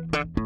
Música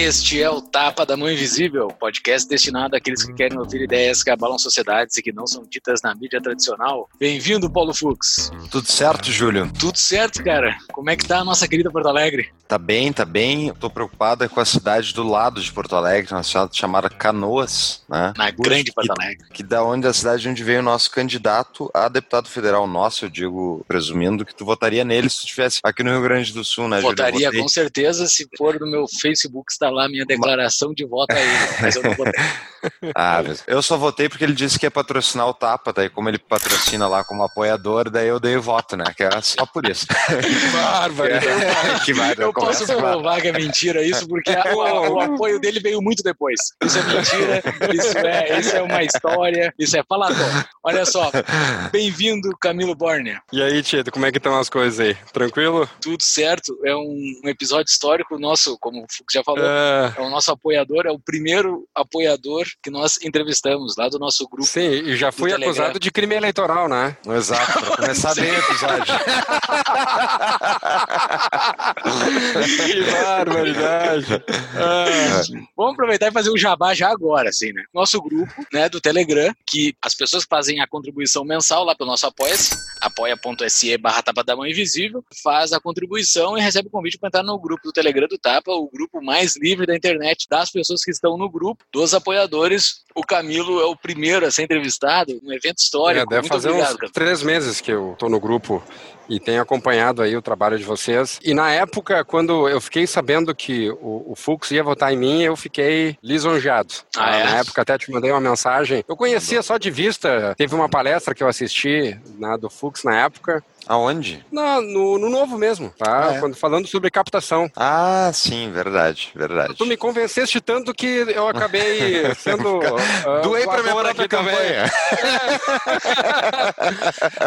Este é o Tapa da Mão Invisível, podcast destinado àqueles que querem ouvir ideias que abalam sociedades e que não são ditas na mídia tradicional. Bem-vindo, Paulo Fux. Tudo certo, Júlio? Tudo certo, cara. Como é que tá a nossa querida Porto Alegre? Tá bem, tá bem. Tô preocupada com a cidade do lado de Porto Alegre, uma cidade chamada Canoas, né? Na grande Porto Alegre. Que, que da onde a cidade onde veio o nosso candidato a deputado federal nosso, eu digo, presumindo que tu votaria nele se tu estivesse aqui no Rio Grande do Sul, né, Votaria, com certeza, se for no meu Facebook, está lá a minha declaração de voto aí, mas eu não votei. ah, eu só votei porque ele disse que ia patrocinar o Tapa, daí como ele patrocina lá como apoiador, daí eu dei o voto, né? Que é só por isso. Que bárbaro! Que bárbaro. Posso provar que é mentira isso, porque a, o, o, apoio dele veio muito depois. Isso é mentira, isso é, isso é uma história, isso é falador. Olha só, bem-vindo, Camilo Borner. E aí, Tieto, como é que estão as coisas aí? Tranquilo? Tudo certo, é um, um episódio histórico nosso, como o já falou, é... é o nosso apoiador, é o primeiro apoiador que nós entrevistamos lá do nosso grupo. Sim, e já fui acusado de crime eleitoral, né? Exato, para começar bem o episódio. que barbaridade. Ah, vamos aproveitar e fazer um jabá já agora, assim, né? Nosso grupo, né, do Telegram, que as pessoas fazem a contribuição mensal lá pelo nosso apoia-se, apoia.se barra Tapa da Mão Invisível, faz a contribuição e recebe o convite para entrar no grupo do Telegram do Tapa, o grupo mais livre da internet das pessoas que estão no grupo, dos apoiadores. O Camilo é o primeiro a ser entrevistado, um evento histórico. É, deve Muito fazer obrigado, uns Camilo. três meses que eu tô no grupo e tenho acompanhado aí o trabalho de vocês. E na época, quando eu fiquei sabendo que o, o Fux ia votar em mim, eu fiquei lisonjeado. Ah, é? Na época até te mandei uma mensagem. Eu conhecia só de vista, teve uma palestra que eu assisti né, do Fux na época. Aonde? Na, no, no novo mesmo, tá? Ah, é? Quando, falando sobre captação. Ah, sim, verdade, verdade. Tu me convenceste tanto que eu acabei sendo. uh, Doei pra minha própria campanha.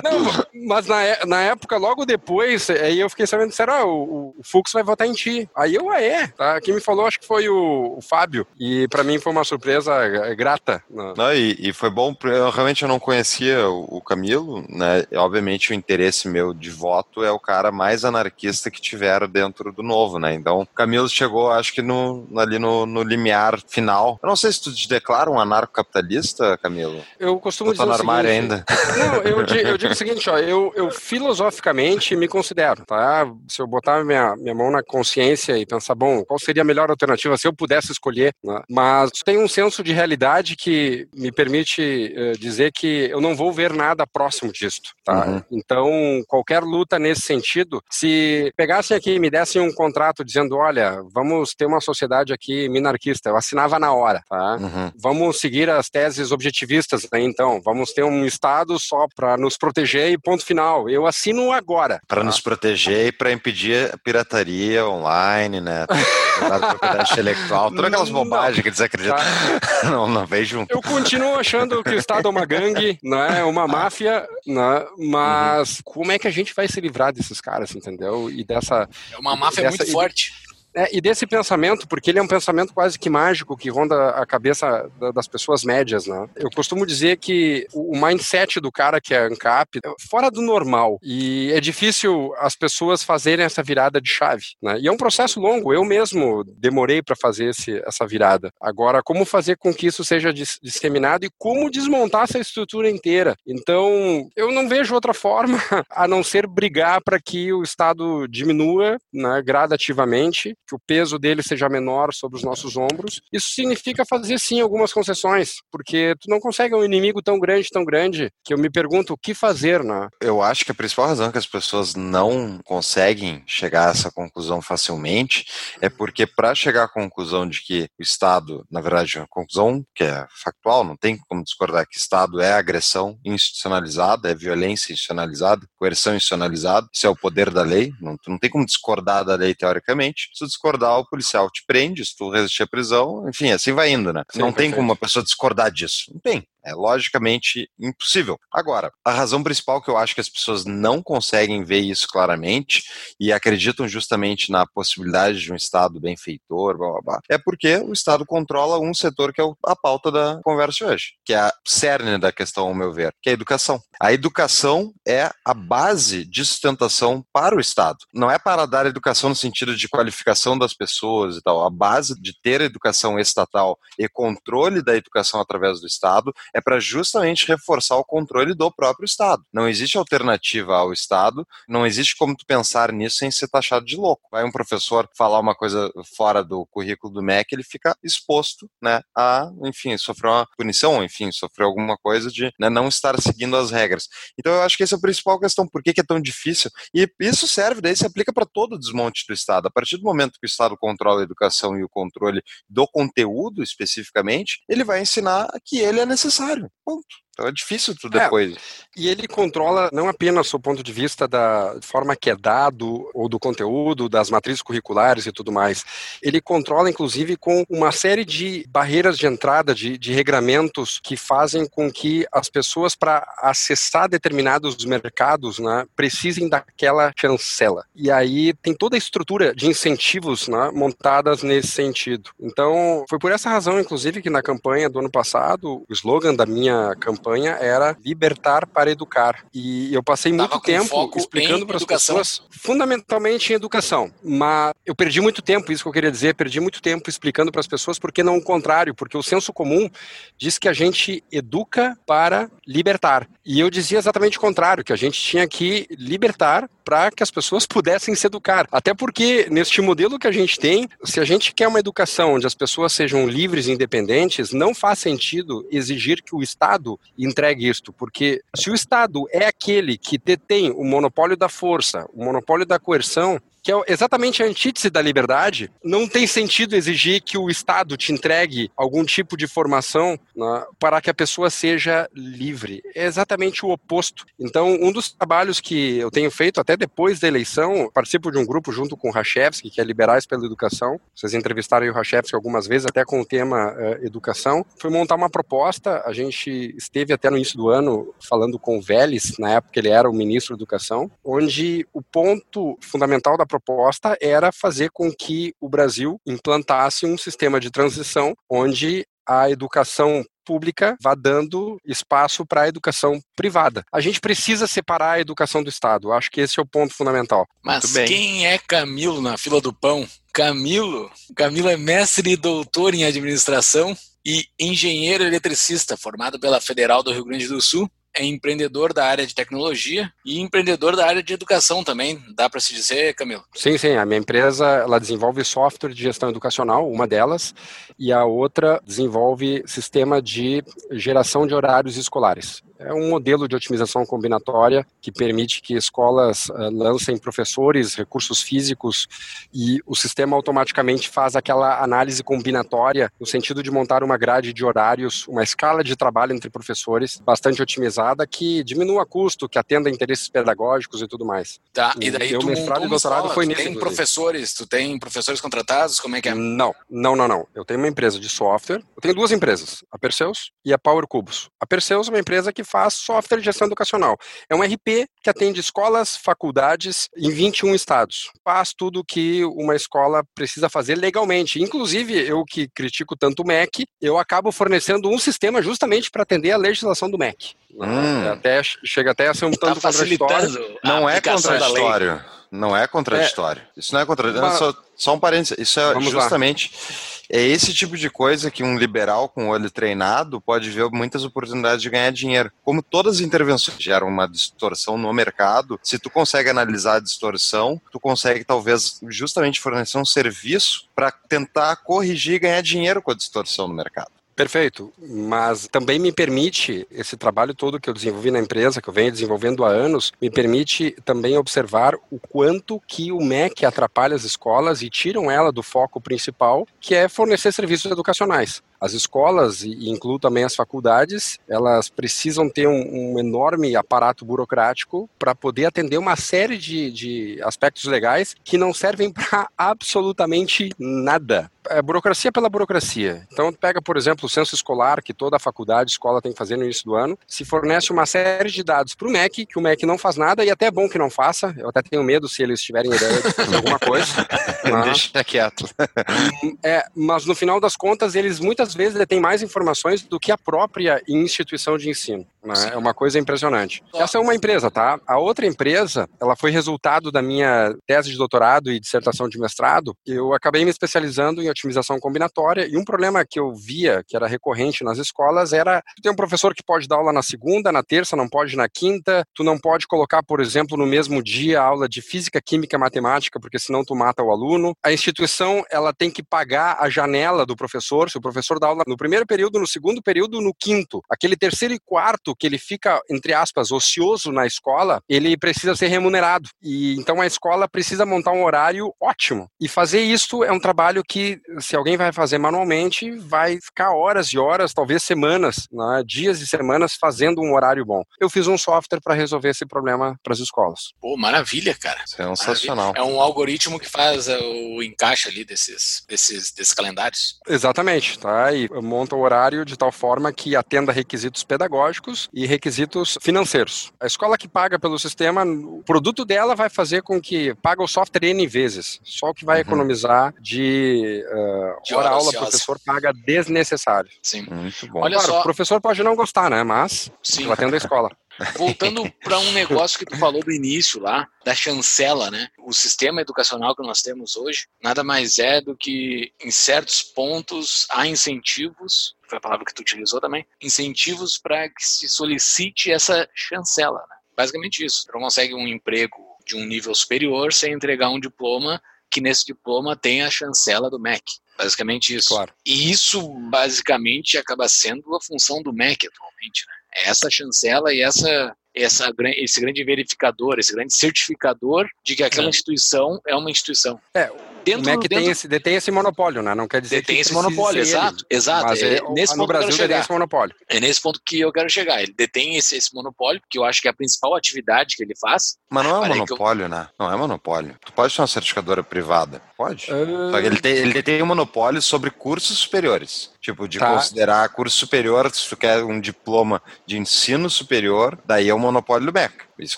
Não, mas na, é- na época, logo depois, aí eu fiquei sabendo, será, o, o Fux vai votar em ti. Aí eu, ah, é, tá? Quem me falou, acho que foi o, o Fábio. E pra mim foi uma surpresa eh, grata. né? Não, e, e foi bom, eu realmente eu não conhecia o, o Camilo, né? Obviamente o interesse meu de voto é o cara mais anarquista que tiveram dentro do novo, né? Então, o Camilo chegou, acho que no, ali no, no limiar final. Eu não sei se tu te declara um anarcocapitalista, Camilo. Eu costumo Tu tá dizer no armário seguinte, ainda. Não, eu, di- eu digo o seguinte, ó, eu, eu filosoficamente me considero, tá? Se eu botar minha, minha mão na consciência e pensar, bom, qual seria a melhor alternativa se eu pudesse escolher, né? mas tem um senso de realidade que me permite eh, dizer que eu não vou ver nada próximo disto, tá? Uhum. Então, qualquer luta nesse sentido, se pegassem aqui e me dessem um contrato dizendo, olha, vamos ter uma sociedade aqui minarquista, eu assinava na hora, tá? Uhum. Vamos seguir as teses objetivistas, né? Então, vamos ter um Estado só para nos proteger e ponto final. Eu assino agora. Para tá? nos proteger e para impedir a pirataria online, né? Propriedade intelectual, todas aquelas Não. bobagens que desacreditam. Não, não vejo. Eu continuo achando que o Estado é uma gangue, né? uma máfia, né? mas como é que a gente vai se livrar desses caras, entendeu? E dessa É uma máfia Dessa- muito forte. É, e desse pensamento, porque ele é um pensamento quase que mágico que ronda a cabeça da- das pessoas médias, né? Eu costumo dizer que o mindset do cara que é ANCAP é fora do normal. E é difícil as pessoas fazerem essa virada de chave, né? E é um processo longo. Eu mesmo demorei para fazer esse, essa virada. Agora, como fazer com que isso seja dis- disseminado e como desmontar essa estrutura inteira? Então, eu não vejo outra forma a não ser brigar para que o Estado diminua né, gradativamente, que o peso dele seja menor sobre os nossos ombros. Isso significa fazer sim algumas concessões, porque tu não consegue um inimigo tão grande, tão grande, que eu me pergunto o que fazer, né? Eu acho que a principal razão que as pessoas não conseguem chegar a essa conclusão facilmente é porque, para chegar à conclusão de que o Estado, na verdade, é uma conclusão que é factual, não tem como discordar que Estado é agressão institucionalizada, é violência institucionalizada, coerção institucionalizada, isso é o poder da lei, não, não tem como discordar da lei teoricamente. Discordar, o policial te prende, se tu resistir à prisão, enfim, assim vai indo, né? Sim, não tem perfeito. como uma pessoa discordar disso. Não tem. É logicamente impossível. Agora, a razão principal que eu acho que as pessoas não conseguem ver isso claramente e acreditam justamente na possibilidade de um Estado benfeitor, blá, blá, blá, é porque o Estado controla um setor que é a pauta da conversa hoje, que é a cerne da questão, ao meu ver, que é a educação. A educação é a base de sustentação para o Estado. Não é para dar educação no sentido de qualificação das pessoas e tal. A base de ter educação estatal e controle da educação através do Estado é para justamente reforçar o controle do próprio Estado. Não existe alternativa ao Estado, não existe como tu pensar nisso sem ser taxado de louco. Vai um professor falar uma coisa fora do currículo do MEC, ele fica exposto, né, a, enfim, sofrer uma punição, enfim, sofrer alguma coisa de né, não estar seguindo as regras. Então eu acho que essa é a principal questão, por que, que é tão difícil? E isso serve, daí se aplica para todo o desmonte do Estado. A partir do momento que o Estado controla a educação e o controle do conteúdo especificamente, ele vai ensinar que ele é necessário necessário. Ponto. Então é difícil tudo é, depois. E ele controla não apenas do ponto de vista da forma que é dado, ou do conteúdo, das matrizes curriculares e tudo mais. Ele controla, inclusive, com uma série de barreiras de entrada, de, de regramentos que fazem com que as pessoas, para acessar determinados mercados, né, precisem daquela chancela. E aí tem toda a estrutura de incentivos né, montadas nesse sentido. Então, foi por essa razão, inclusive, que na campanha do ano passado, o slogan da minha campanha campanha era libertar para educar. E eu passei muito tempo explicando para as pessoas, fundamentalmente em educação. Mas eu perdi muito tempo, isso que eu queria dizer, perdi muito tempo explicando para as pessoas porque não o contrário, porque o senso comum diz que a gente educa para libertar. E eu dizia exatamente o contrário, que a gente tinha que libertar para que as pessoas pudessem se educar. Até porque, neste modelo que a gente tem, se a gente quer uma educação onde as pessoas sejam livres e independentes, não faz sentido exigir que o Estado entregue isto, porque se o Estado é aquele que detém o monopólio da força, o monopólio da coerção, que é exatamente a antítese da liberdade, não tem sentido exigir que o Estado te entregue algum tipo de formação né, para que a pessoa seja livre. É exatamente o oposto. Então, um dos trabalhos que eu tenho feito até depois da eleição, participo de um grupo junto com o Rachevski, que é Liberais pela Educação. Vocês entrevistaram o Rachevski algumas vezes, até com o tema uh, educação. Foi montar uma proposta. A gente esteve até no início do ano falando com o Vélez, na época ele era o ministro da Educação, onde o ponto fundamental da proposta era fazer com que o Brasil implantasse um sistema de transição onde a educação pública vá dando espaço para a educação privada. A gente precisa separar a educação do Estado. Acho que esse é o ponto fundamental. Mas quem é Camilo na fila do pão? Camilo, Camilo é mestre e doutor em administração e engenheiro eletricista, formado pela Federal do Rio Grande do Sul é empreendedor da área de tecnologia e empreendedor da área de educação também, dá para se dizer, Camilo? Sim, sim. A minha empresa ela desenvolve software de gestão educacional, uma delas, e a outra desenvolve sistema de geração de horários escolares é um modelo de otimização combinatória que permite que escolas uh, lancem professores, recursos físicos e o sistema automaticamente faz aquela análise combinatória no sentido de montar uma grade de horários, uma escala de trabalho entre professores bastante otimizada que diminua custo, que atenda interesses pedagógicos e tudo mais. Tá, e daí tu mestrado e doutorado escola, foi nisso. Tem professores, tu tem professores contratados, como é que é? Não, não, não, não. Eu tenho uma empresa de software, eu tenho duas empresas, a Perseus e a Power Cubos. A Perseus é uma empresa que faz software de gestão educacional. É um RP que atende escolas, faculdades em 21 estados. Faz tudo que uma escola precisa fazer legalmente. Inclusive, eu que critico tanto o MEC, eu acabo fornecendo um sistema justamente para atender a legislação do MEC. Hum. Até, chega até a ser um tá tanto contraditório. Não é contraditório. Não é contraditório. É, isso não é contraditório. Mas... Só, só, um parênteses. Isso é Vamos justamente. Lá. É esse tipo de coisa que um liberal com o olho treinado pode ver muitas oportunidades de ganhar dinheiro. Como todas as intervenções geram uma distorção no mercado, se tu consegue analisar a distorção, tu consegue talvez justamente fornecer um serviço para tentar corrigir e ganhar dinheiro com a distorção no mercado. Perfeito, mas também me permite, esse trabalho todo que eu desenvolvi na empresa, que eu venho desenvolvendo há anos, me permite também observar o quanto que o MEC atrapalha as escolas e tiram ela do foco principal, que é fornecer serviços educacionais. As escolas, e incluo também as faculdades, elas precisam ter um, um enorme aparato burocrático para poder atender uma série de, de aspectos legais que não servem para absolutamente nada. é burocracia pela burocracia. Então, pega, por exemplo, o censo escolar, que toda a faculdade, escola tem que fazer no início do ano, se fornece uma série de dados para o MEC, que o MEC não faz nada, e até é bom que não faça. Eu até tenho medo se eles tiverem ideia de fazer alguma coisa. mas... Deixa quieto. é, mas no final das contas, eles muitas vezes têm mais informações do que a própria instituição de ensino. Né? É uma coisa impressionante. Essa é uma empresa, tá? A outra empresa, ela foi resultado da minha tese de doutorado e dissertação de mestrado. Eu acabei me especializando em otimização combinatória e um problema que eu via, que era recorrente nas escolas, era tu tem um professor que pode dar aula na segunda, na terça, não pode na quinta, tu não pode colocar, por exemplo, no mesmo dia aula de física, química, matemática, porque senão tu mata o aluno. A instituição, ela tem que pagar a janela do professor, se o professor dá aula no primeiro período, no segundo período, no quinto. Aquele terceiro e quarto que ele fica, entre aspas, ocioso na escola, ele precisa ser remunerado. E então a escola precisa montar um horário ótimo. E fazer isso é um trabalho que, se alguém vai fazer manualmente, vai ficar horas e horas, talvez semanas, né, dias e semanas fazendo um horário bom. Eu fiz um software para resolver esse problema para as escolas. Pô, maravilha, cara. Sensacional. Maravilha. É um algoritmo que faz é, o encaixe ali desses, desses, desses calendários. Exatamente, tá? E monta o horário de tal forma que atenda requisitos pedagógicos e requisitos financeiros. A escola que paga pelo sistema, o produto dela vai fazer com que paga o software N vezes. Só o que vai uhum. economizar de, uh, de hora aula, o professor paga desnecessário. Sim. Muito bom. Olha claro, só. o professor pode não gostar, né? Mas Sim. atende a escola. Voltando para um negócio que tu falou do início lá, da chancela, né? O sistema educacional que nós temos hoje nada mais é do que, em certos pontos, há incentivos, foi a palavra que tu utilizou também, incentivos para que se solicite essa chancela. Né? Basicamente isso. Tu não consegue um emprego de um nível superior sem entregar um diploma que nesse diploma tem a chancela do MEC. Basicamente isso. Claro. E isso, basicamente, acaba sendo a função do MEC atualmente. Né? É essa chancela e essa, essa, esse grande verificador, esse grande certificador de que aquela é. instituição é uma instituição. É, dentro, o MEC dentro... tem esse, detém esse monopólio, né? Não quer dizer detém que esse monopólio, exato, ele, exato. Mas é, é nesse no Brasil detém esse monopólio. É nesse ponto que eu quero chegar. Ele detém esse, esse monopólio, que eu acho que é a principal atividade que ele faz. Mas não é um monopólio, eu... né? Não é monopólio. Tu pode ser uma certificadora privada, pode. Uh... Ele, tem, ele detém um monopólio sobre cursos superiores. Tipo, de tá. considerar curso superior, se tu quer um diploma de ensino superior, daí é o monopólio do MEC. Isso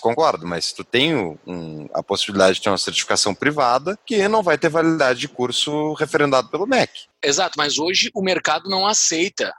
concordo, mas tu tem um, a possibilidade de ter uma certificação privada que não vai ter validade de curso referendado pelo MEC. Exato, mas hoje o mercado não aceita,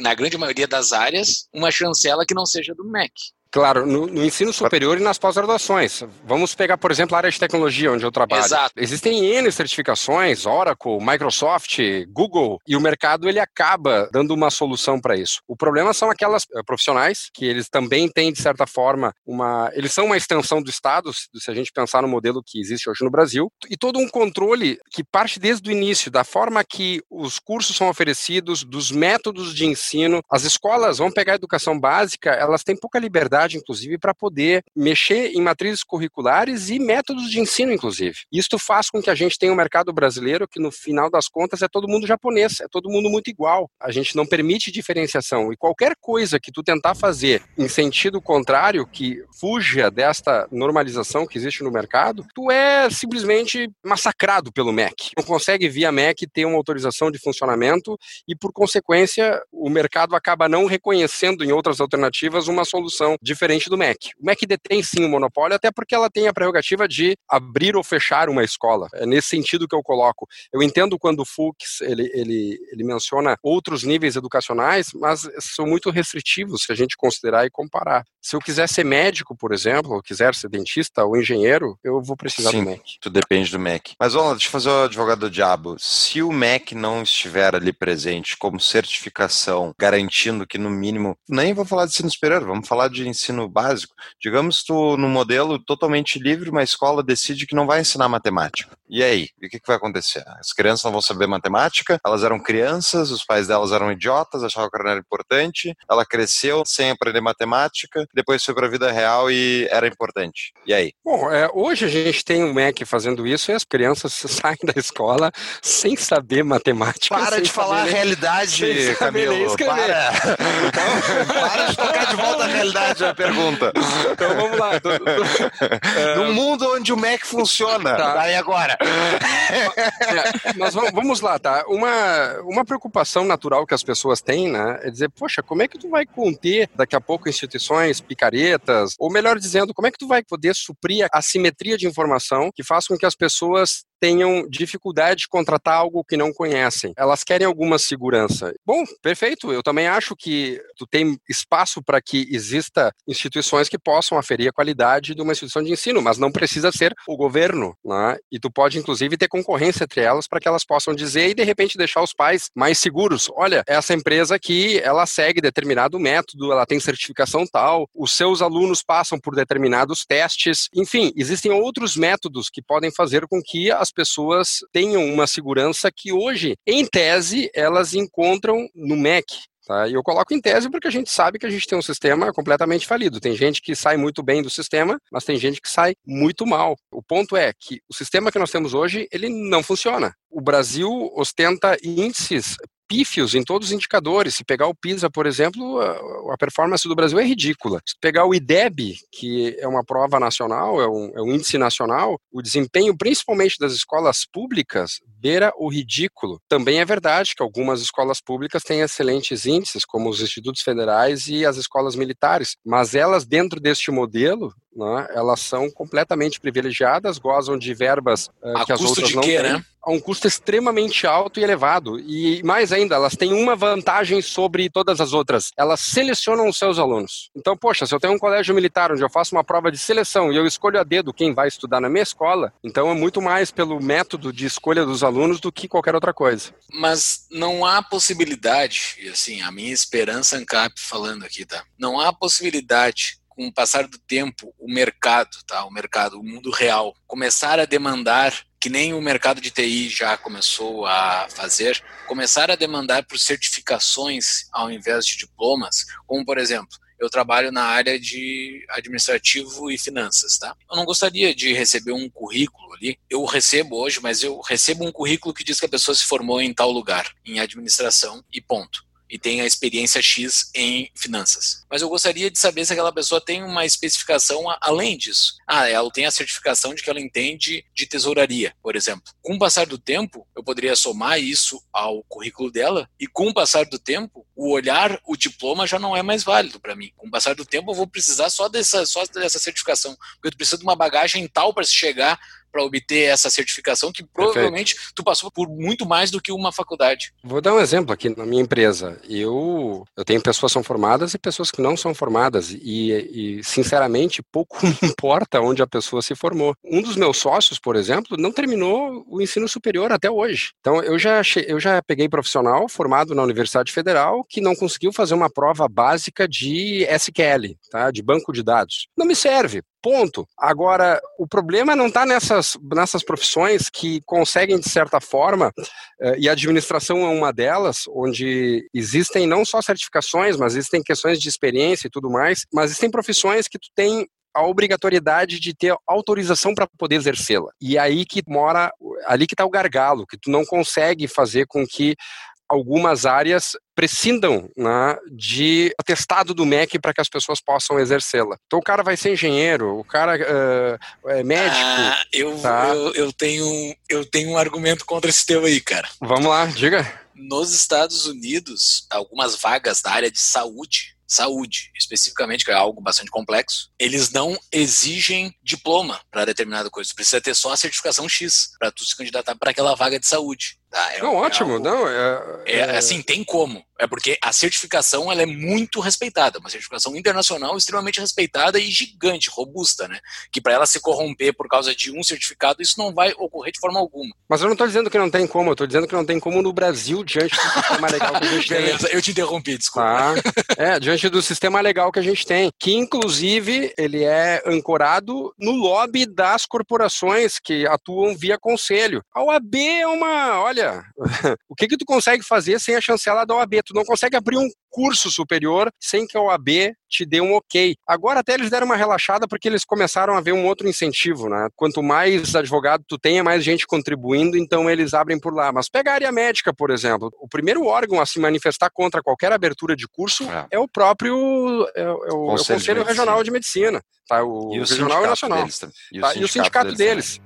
na grande maioria das áreas, uma chancela que não seja do MEC. Claro, no, no, ensino superior e nas pós-graduações. Vamos pegar, por exemplo, a área de tecnologia, onde eu trabalho. Exato. Existem N certificações, Oracle, Microsoft, Google, e o mercado ele acaba dando uma solução para isso. O problema são aquelas uh, profissionais que eles também têm, de certa forma, uma. Eles são uma extensão do Estado, se a gente pensar no modelo que existe hoje no Brasil, e todo um controle que parte desde o início, da forma que os cursos são oferecidos, dos métodos de ensino. As escolas, vamos pegar a educação básica, elas têm pouca liberdade inclusive, para poder mexer em matrizes curriculares e métodos de ensino, inclusive. Isto faz com que a gente tenha um mercado brasileiro que, no final das contas, é todo mundo japonês, é todo mundo muito igual. A gente não permite diferenciação. E qualquer coisa que tu tentar fazer em sentido contrário, que fuja desta normalização que existe no mercado, tu é simplesmente massacrado pelo MEC. Não consegue, via MEC, ter uma autorização de funcionamento e, por consequência, o mercado acaba não reconhecendo em outras alternativas uma solução diferente do MEC. O MEC detém sim o monopólio, até porque ela tem a prerrogativa de abrir ou fechar uma escola. É nesse sentido que eu coloco. Eu entendo quando o Fux ele, ele, ele menciona outros níveis educacionais, mas são muito restritivos se a gente considerar e comparar. Se eu quiser ser médico, por exemplo, ou quiser ser dentista ou engenheiro, eu vou precisar sim, do MEC. Tu depende do MEC. Mas, olha, deixa eu fazer o advogado do diabo. Se o MEC não estiver ali presente como certificação, garantindo que, no mínimo, nem vou falar de ensino superior, vamos falar de ensino básico. Digamos tu num modelo totalmente livre, uma escola decide que não vai ensinar matemática. E aí, o que, que vai acontecer? As crianças não vão saber matemática, elas eram crianças, os pais delas eram idiotas, achavam que era importante, ela cresceu sem aprender matemática, depois foi para a vida real e era importante. E aí? Bom, é, hoje a gente tem o MEC fazendo isso e as crianças saem da escola sem saber matemática. Para de falar a realidade, Camilo. Para. Então, para de tocar de volta a realidade é a pergunta. Então vamos lá. Num mundo onde o Mac funciona, tá. aí agora. É, mas vamos lá, tá? Uma, uma preocupação natural que as pessoas têm, né, é dizer, poxa, como é que tu vai conter daqui a pouco instituições picaretas, ou melhor dizendo, como é que tu vai poder suprir a simetria de informação que faz com que as pessoas tenham dificuldade de contratar algo que não conhecem. Elas querem alguma segurança. Bom, perfeito. Eu também acho que tu tem espaço para que exista instituições que possam aferir a qualidade de uma instituição de ensino, mas não precisa ser o governo, né? E tu pode inclusive ter concorrência entre elas para que elas possam dizer e de repente deixar os pais mais seguros. Olha, essa empresa aqui, ela segue determinado método, ela tem certificação tal, os seus alunos passam por determinados testes. Enfim, existem outros métodos que podem fazer com que a as pessoas tenham uma segurança que hoje, em tese, elas encontram no Mac. Tá? E eu coloco em tese porque a gente sabe que a gente tem um sistema completamente falido. Tem gente que sai muito bem do sistema, mas tem gente que sai muito mal. O ponto é que o sistema que nós temos hoje, ele não funciona. O Brasil ostenta índices pífios em todos os indicadores. Se pegar o PISA, por exemplo, a, performance do Brasil é ridícula. Se pegar o IDEB, que é uma prova nacional, é um, é um índice nacional, o desempenho, principalmente das escolas públicas, beira o ridículo. Também é verdade que algumas escolas públicas têm excelentes índices, como os institutos federais e as escolas militares, mas elas, dentro deste modelo, né, elas são completamente privilegiadas, gozam de verbas uh, que as outras não têm. Né? A um custo extremamente alto e elevado. E mais ainda, elas têm uma vantagem sobre todas as outras. Elas selecionam os seus alunos. Então, poxa, se eu tenho um colégio militar onde eu faço uma prova de seleção e eu escolho a dedo quem vai estudar na minha escola, então é muito mais pelo método de escolha dos alunos do que qualquer outra coisa. Mas não há possibilidade, e assim, a minha esperança ANCAP falando aqui, tá? Não há possibilidade com o passar do tempo, o mercado, tá? O mercado, o mundo real, começar a demandar, que nem o mercado de TI já começou a fazer, começar a demandar por certificações ao invés de diplomas, como por exemplo, eu trabalho na área de administrativo e finanças, tá? Eu não gostaria de receber um currículo ali. Eu recebo hoje, mas eu recebo um currículo que diz que a pessoa se formou em tal lugar, em administração e ponto e tem a experiência X em finanças. Mas eu gostaria de saber se aquela pessoa tem uma especificação além disso. Ah, ela tem a certificação de que ela entende de tesouraria, por exemplo. Com o passar do tempo, eu poderia somar isso ao currículo dela e com o passar do tempo, o olhar, o diploma já não é mais válido para mim. Com o passar do tempo, eu vou precisar só dessa, só dessa certificação, porque eu preciso de uma bagagem tal para chegar para obter essa certificação que provavelmente Perfeito. tu passou por muito mais do que uma faculdade. Vou dar um exemplo aqui na minha empresa. Eu, eu tenho pessoas que são formadas e pessoas que não são formadas e, e sinceramente pouco importa onde a pessoa se formou. Um dos meus sócios, por exemplo, não terminou o ensino superior até hoje. Então eu já eu já peguei profissional formado na Universidade Federal que não conseguiu fazer uma prova básica de SQL, tá? De banco de dados. Não me serve ponto. Agora, o problema não está nessas, nessas profissões que conseguem, de certa forma, eh, e a administração é uma delas, onde existem não só certificações, mas existem questões de experiência e tudo mais, mas existem profissões que tu tem a obrigatoriedade de ter autorização para poder exercê-la. E aí que mora, ali que está o gargalo, que tu não consegue fazer com que algumas áreas prescindam né, de atestado do MEC para que as pessoas possam exercê-la. Então o cara vai ser engenheiro, o cara uh, é médico. Ah, eu, tá? eu, eu, tenho, eu tenho um argumento contra esse teu aí, cara. Vamos lá, diga. Nos Estados Unidos, algumas vagas da área de saúde saúde, especificamente, que é algo bastante complexo, eles não exigem diploma para determinada coisa. Você precisa ter só a certificação X para tu se candidatar para aquela vaga de saúde. Tá? É, não, é ótimo, algo, não. É, é, é, assim, tem como. É porque a certificação ela é muito respeitada, uma certificação internacional extremamente respeitada e gigante, robusta, né? Que para ela se corromper por causa de um certificado, isso não vai ocorrer de forma alguma. Mas eu não estou dizendo que não tem como, eu estou dizendo que não tem como no Brasil, diante do sistema legal que a gente tem. Beleza, eu te interrompi, desculpa. Ah, é, diante do sistema legal que a gente tem, que inclusive ele é ancorado no lobby das corporações que atuam via conselho. A OAB é uma, olha, olha, o que que tu consegue fazer sem a chancela da OAB? Tu não consegue abrir um curso superior sem que a OAB te dê um ok. Agora até eles deram uma relaxada porque eles começaram a ver um outro incentivo, né? Quanto mais advogado tu tenha, mais gente contribuindo, então eles abrem por lá. Mas pega a área médica, por exemplo. O primeiro órgão a se manifestar contra qualquer abertura de curso é, é o próprio é, é o, Conselho, é Conselho de Regional de Medicina. Tá? O, e o Regional e Nacional. Deles, e, o tá? sindicato, e o sindicato deles. deles.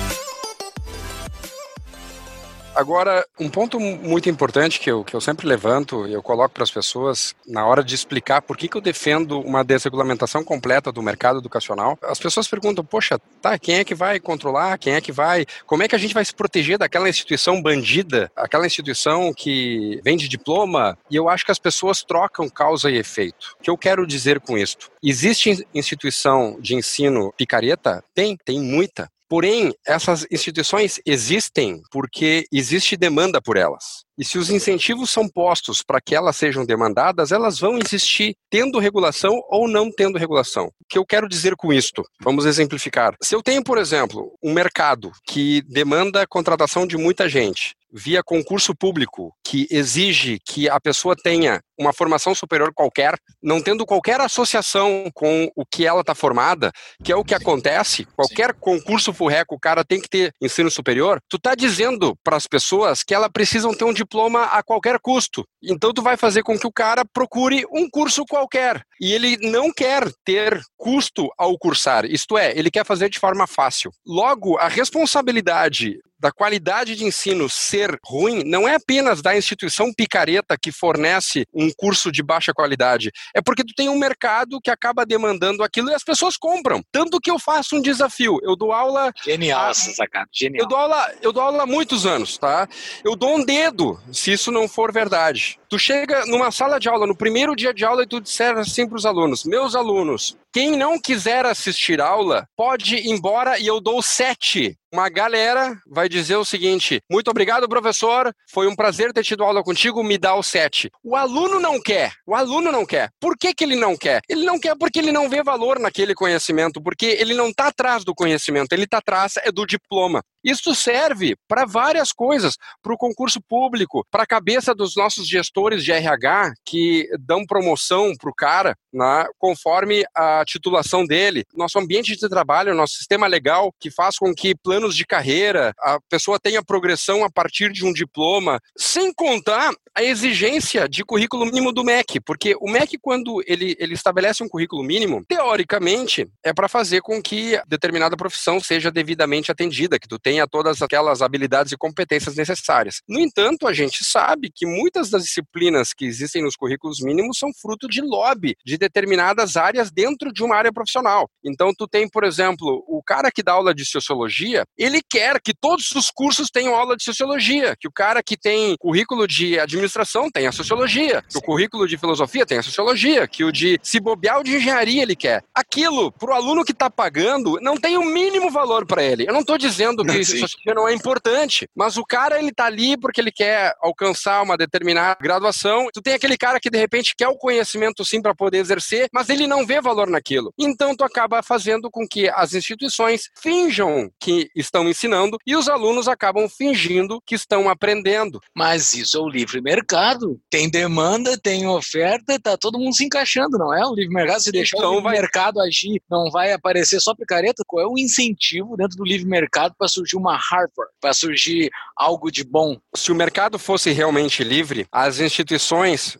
Agora, um ponto muito importante que eu, que eu sempre levanto e eu coloco para as pessoas na hora de explicar por que, que eu defendo uma desregulamentação completa do mercado educacional, as pessoas perguntam, poxa, tá, quem é que vai controlar, quem é que vai, como é que a gente vai se proteger daquela instituição bandida, aquela instituição que vende diploma, e eu acho que as pessoas trocam causa e efeito. O que eu quero dizer com isto? Existe instituição de ensino picareta? Tem, tem muita. Porém, essas instituições existem porque existe demanda por elas. E se os incentivos são postos para que elas sejam demandadas, elas vão existir tendo regulação ou não tendo regulação. O que eu quero dizer com isto? Vamos exemplificar. Se eu tenho, por exemplo, um mercado que demanda a contratação de muita gente, via concurso público que exige que a pessoa tenha uma formação superior qualquer, não tendo qualquer associação com o que ela está formada, que é o que acontece, qualquer concurso furreco, o cara tem que ter ensino superior, tu está dizendo para as pessoas que elas precisam ter um diploma a qualquer custo. Então tu vai fazer com que o cara procure um curso qualquer. E ele não quer ter custo ao cursar, isto é, ele quer fazer de forma fácil. Logo, a responsabilidade da qualidade de ensino ser ruim não é apenas da instituição picareta que fornece um curso de baixa qualidade, é porque tu tem um mercado que acaba demandando aquilo e as pessoas compram. Tanto que eu faço um desafio, eu dou aula Genial a, essa sacada, genial. Eu dou aula, eu dou aula há muitos anos, tá? Eu dou um dedo se isso não for verdade. much. Tu chega numa sala de aula no primeiro dia de aula e tu disser assim para os alunos: "Meus alunos, quem não quiser assistir aula, pode ir embora e eu dou sete uma galera vai dizer o seguinte: muito obrigado, professor, foi um prazer ter tido aula contigo, me dá o 7. O aluno não quer, o aluno não quer. Por que, que ele não quer? Ele não quer porque ele não vê valor naquele conhecimento, porque ele não está atrás do conhecimento, ele está atrás é do diploma. Isso serve para várias coisas, para o concurso público, para a cabeça dos nossos gestores de RH que dão promoção para o cara, né, conforme a titulação dele, nosso ambiente de trabalho, nosso sistema legal que faz com que planos de carreira, a pessoa tenha progressão a partir de um diploma, sem contar a exigência de currículo mínimo do MEC, porque o MEC, quando ele, ele estabelece um currículo mínimo, teoricamente é para fazer com que determinada profissão seja devidamente atendida, que tu tenha todas aquelas habilidades e competências necessárias. No entanto, a gente sabe que muitas das disciplinas que existem nos currículos mínimos são fruto de lobby de determinadas áreas dentro de uma área profissional. Então, tu tem, por exemplo, o cara que dá aula de sociologia, ele quer que todos os cursos tenham aula de sociologia, que o cara que tem currículo de administração tenha sociologia, que o currículo de filosofia tenha sociologia, que o de se bobear o de engenharia ele quer. Aquilo, para o aluno que está pagando, não tem o mínimo valor para ele. Eu não estou dizendo que isso não é importante, mas o cara ele tá ali porque ele quer alcançar uma determinada graduação. Tu tem aquele cara que de repente quer o conhecimento sim para poder exercer, mas ele não vê valor naquilo. Então tu acaba fazendo com que as instituições finjam que estão ensinando e os alunos acabam fingindo que estão aprendendo. Mas isso é o livre mercado. Tem demanda, tem oferta, tá todo mundo se encaixando, não é? O livre mercado, se deixar então, o livre vai... mercado agir, não vai aparecer só picareta. Qual é o incentivo dentro do livre mercado para surgir uma Harvard, para surgir algo de bom? Se o mercado fosse realmente livre, as instituições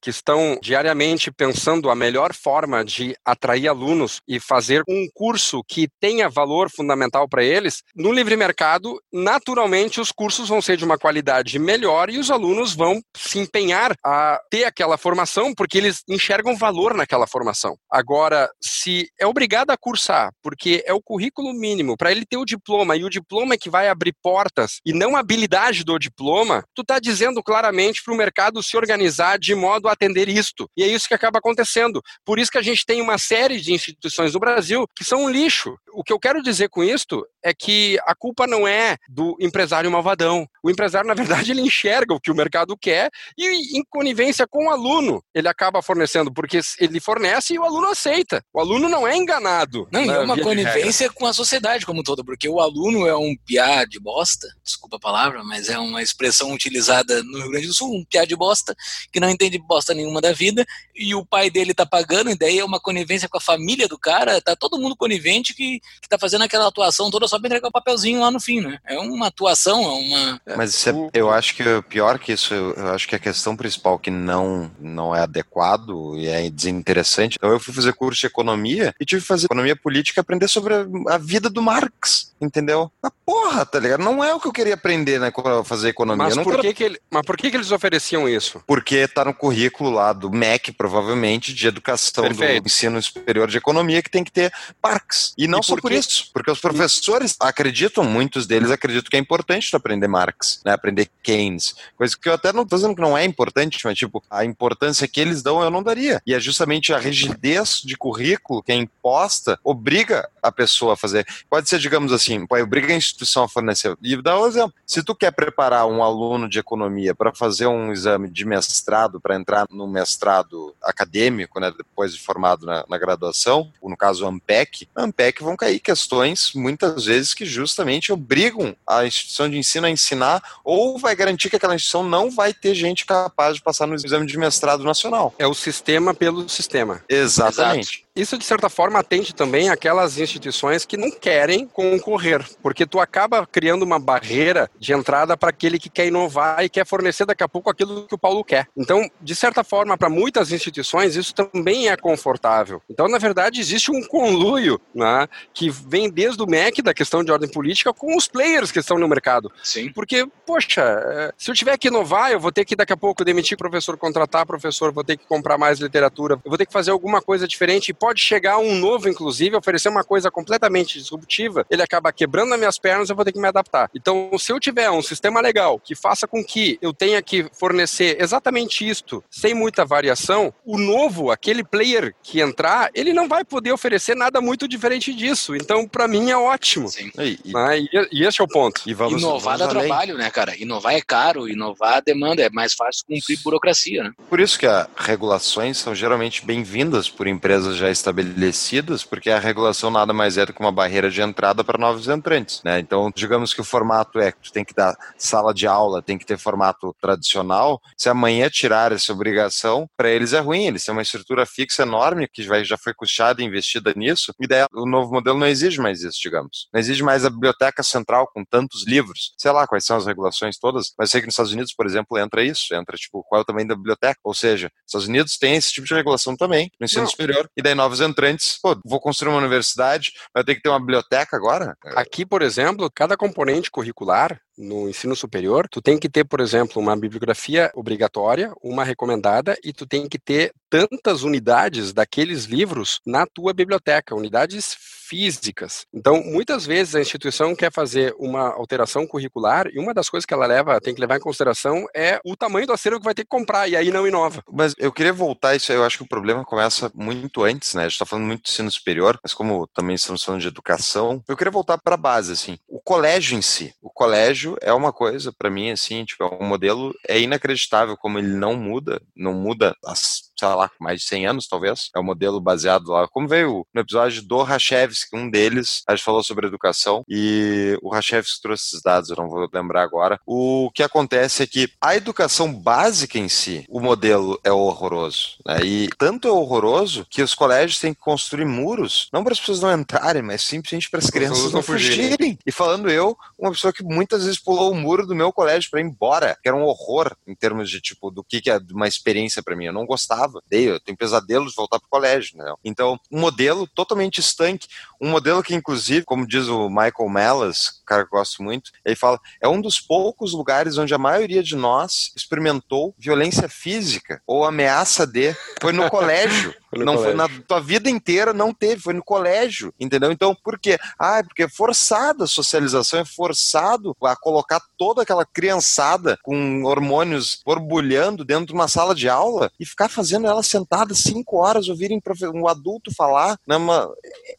que estão diariamente pensando a melhor forma de atrair alunos e fazer um curso que tenha valor fundamental para eles, no livre mercado, naturalmente os cursos vão ser de uma qualidade melhor e os alunos vão se empenhar a ter aquela formação porque eles enxergam valor naquela formação. Agora, se é obrigado a cursar porque é o currículo mínimo para ele ter o diploma e o diploma é que vai abrir portas e não a habilidade do diploma, tu está dizendo claramente para o mercado se organizar de modo a atender isto. E é isso que acaba acontecendo. Por isso que a gente tem uma série de instituições no Brasil que são um lixo. O que eu quero dizer com isto é que a culpa não é do empresário malvadão. O empresário, na verdade, ele enxerga o que o mercado quer e, em conivência com o aluno, ele acaba fornecendo, porque ele fornece e o aluno aceita. O aluno não é enganado. Não, é uma conivência com a sociedade como um todo, porque o aluno é um piá de bosta, desculpa a palavra, mas é uma expressão utilizada no Rio Grande do Sul, um piá de bosta, que não entende bosta nenhuma da vida, e o pai dele tá pagando, e daí é uma conivência com a família do cara, tá todo mundo conivente que, que tá fazendo aquela atuação toda só pra entregar o papelzinho lá no fim, né? É uma atuação, é uma. Mas é, eu acho que pior que isso, eu acho que a questão principal que não, não é adequado e é desinteressante. Então eu fui fazer curso de economia e tive que fazer economia política e aprender sobre a, a vida do Marx, entendeu? A porra, tá ligado? Não é o que eu queria aprender, né, fazer economia. Mas, por, quero... que que ele, mas por que, que eles ofereciam isso? Porque tá no currículo lá do MEC, provavelmente, de educação Perfeito. do ensino superior de economia, que tem que ter Marx. E não e só por, por isso, porque os professores acreditam, muitos deles acreditam que é importante aprender Marx, né, aprender Keynes, coisa que eu até não tô dizendo que não é importante, mas tipo, a importância que eles dão eu não daria. E é justamente a rigidez de currículo que é imposta obriga a pessoa a fazer. Pode ser, digamos assim, obriga a instituição a fornecer. E dá um exemplo. Se tu quer preparar um aluno de economia para fazer um exame de mestrado, para entrar no mestrado acadêmico, né, depois de formado na, na graduação, ou no caso AMPEC, AMPEC vão cair questões muitas vezes que justamente obrigam a instituição de ensino a ensinar ou vai garantir que aquela instituição não vai ter gente capaz de passar no exame de mestrado nacional. É o sistema pelo sistema. Exatamente. Exato. Isso, de certa forma, atende também aquelas instituições que não querem concorrer, porque tu acaba criando uma barreira de entrada para aquele que quer inovar e quer fornecer daqui a pouco aquilo que o Paulo quer. Então, de certa forma, para muitas instituições, isso também é confortável. Então, na verdade, existe um conluio né, que vem desde o MEC, da questão de ordem política, com os players que estão no mercado. Sim. Porque, poxa, é, se eu tiver que inovar, eu vou ter que daqui a pouco demitir professor, contratar professor, vou ter que comprar mais literatura, eu vou ter que fazer alguma coisa diferente pode chegar um novo, inclusive, oferecer uma coisa completamente disruptiva, ele acaba quebrando as minhas pernas, eu vou ter que me adaptar. Então, se eu tiver um sistema legal que faça com que eu tenha que fornecer exatamente isto, sem muita variação, o novo, aquele player que entrar, ele não vai poder oferecer nada muito diferente disso. Então, para mim, é ótimo. Sim. E, e, ah, e, e, esse é o ponto. E vamos, inovar dá trabalho, né, cara? Inovar é caro, inovar demanda, é mais fácil cumprir burocracia, né? Por isso que as regulações são geralmente bem-vindas por empresas já estabelecidas, porque a regulação nada mais é do que uma barreira de entrada para novos entrantes. Né? Então, digamos que o formato é que tu tem que dar sala de aula, tem que ter formato tradicional. Se amanhã tirar essa obrigação, para eles é ruim. Eles têm uma estrutura fixa enorme que já foi custeada e investida nisso, e daí o novo modelo não exige mais isso, digamos. Não exige mais a biblioteca central com tantos livros. Sei lá quais são as regulações todas, mas sei que nos Estados Unidos, por exemplo, entra isso, entra tipo qual é o tamanho da biblioteca. Ou seja, Estados Unidos tem esse tipo de regulação também no ensino não. superior, e daí novos entrantes, pô, vou construir uma universidade, vai ter que ter uma biblioteca agora? Aqui, por exemplo, cada componente curricular no ensino superior, tu tem que ter, por exemplo, uma bibliografia obrigatória, uma recomendada, e tu tem que ter tantas unidades daqueles livros na tua biblioteca, unidades físicas. Então, muitas vezes a instituição quer fazer uma alteração curricular e uma das coisas que ela leva, tem que levar em consideração é o tamanho do acervo que vai ter que comprar e aí não inova. Mas eu queria voltar isso aí, eu acho que o problema começa muito antes, né? A gente está falando muito de ensino superior, mas como também estamos falando de educação, eu queria voltar para a base, assim. O colégio em si, o colégio é uma coisa para mim assim, tipo, é um modelo é inacreditável como ele não muda, não muda as sei lá, mais de 100 anos, talvez. É um modelo baseado lá, como veio no episódio do Rachevski, um deles, a gente falou sobre educação, e o Rachevski trouxe esses dados, eu não vou lembrar agora. O que acontece é que a educação básica em si, o modelo é horroroso. Né? E tanto é horroroso que os colégios têm que construir muros, não para as pessoas não entrarem, mas simplesmente para as crianças não fugirem. E falando eu, uma pessoa que muitas vezes pulou o muro do meu colégio para ir embora, que era um horror em termos de tipo do que, que é uma experiência para mim. Eu não gostava gostava, eu tenho pesadelos de voltar para o colégio. Né? Então, um modelo totalmente estanque, um modelo que, inclusive, como diz o Michael Mellas, cara que eu gosto muito, ele fala, é um dos poucos lugares onde a maioria de nós experimentou violência física ou ameaça de, foi no colégio. Não colégio. foi na tua vida inteira, não teve, foi no colégio, entendeu? Então, por quê? Ah, é porque é forçada a socialização, é forçado a colocar toda aquela criançada com hormônios borbulhando dentro de uma sala de aula e ficar fazendo ela sentada cinco horas, ouvirem um adulto falar. Né, uma...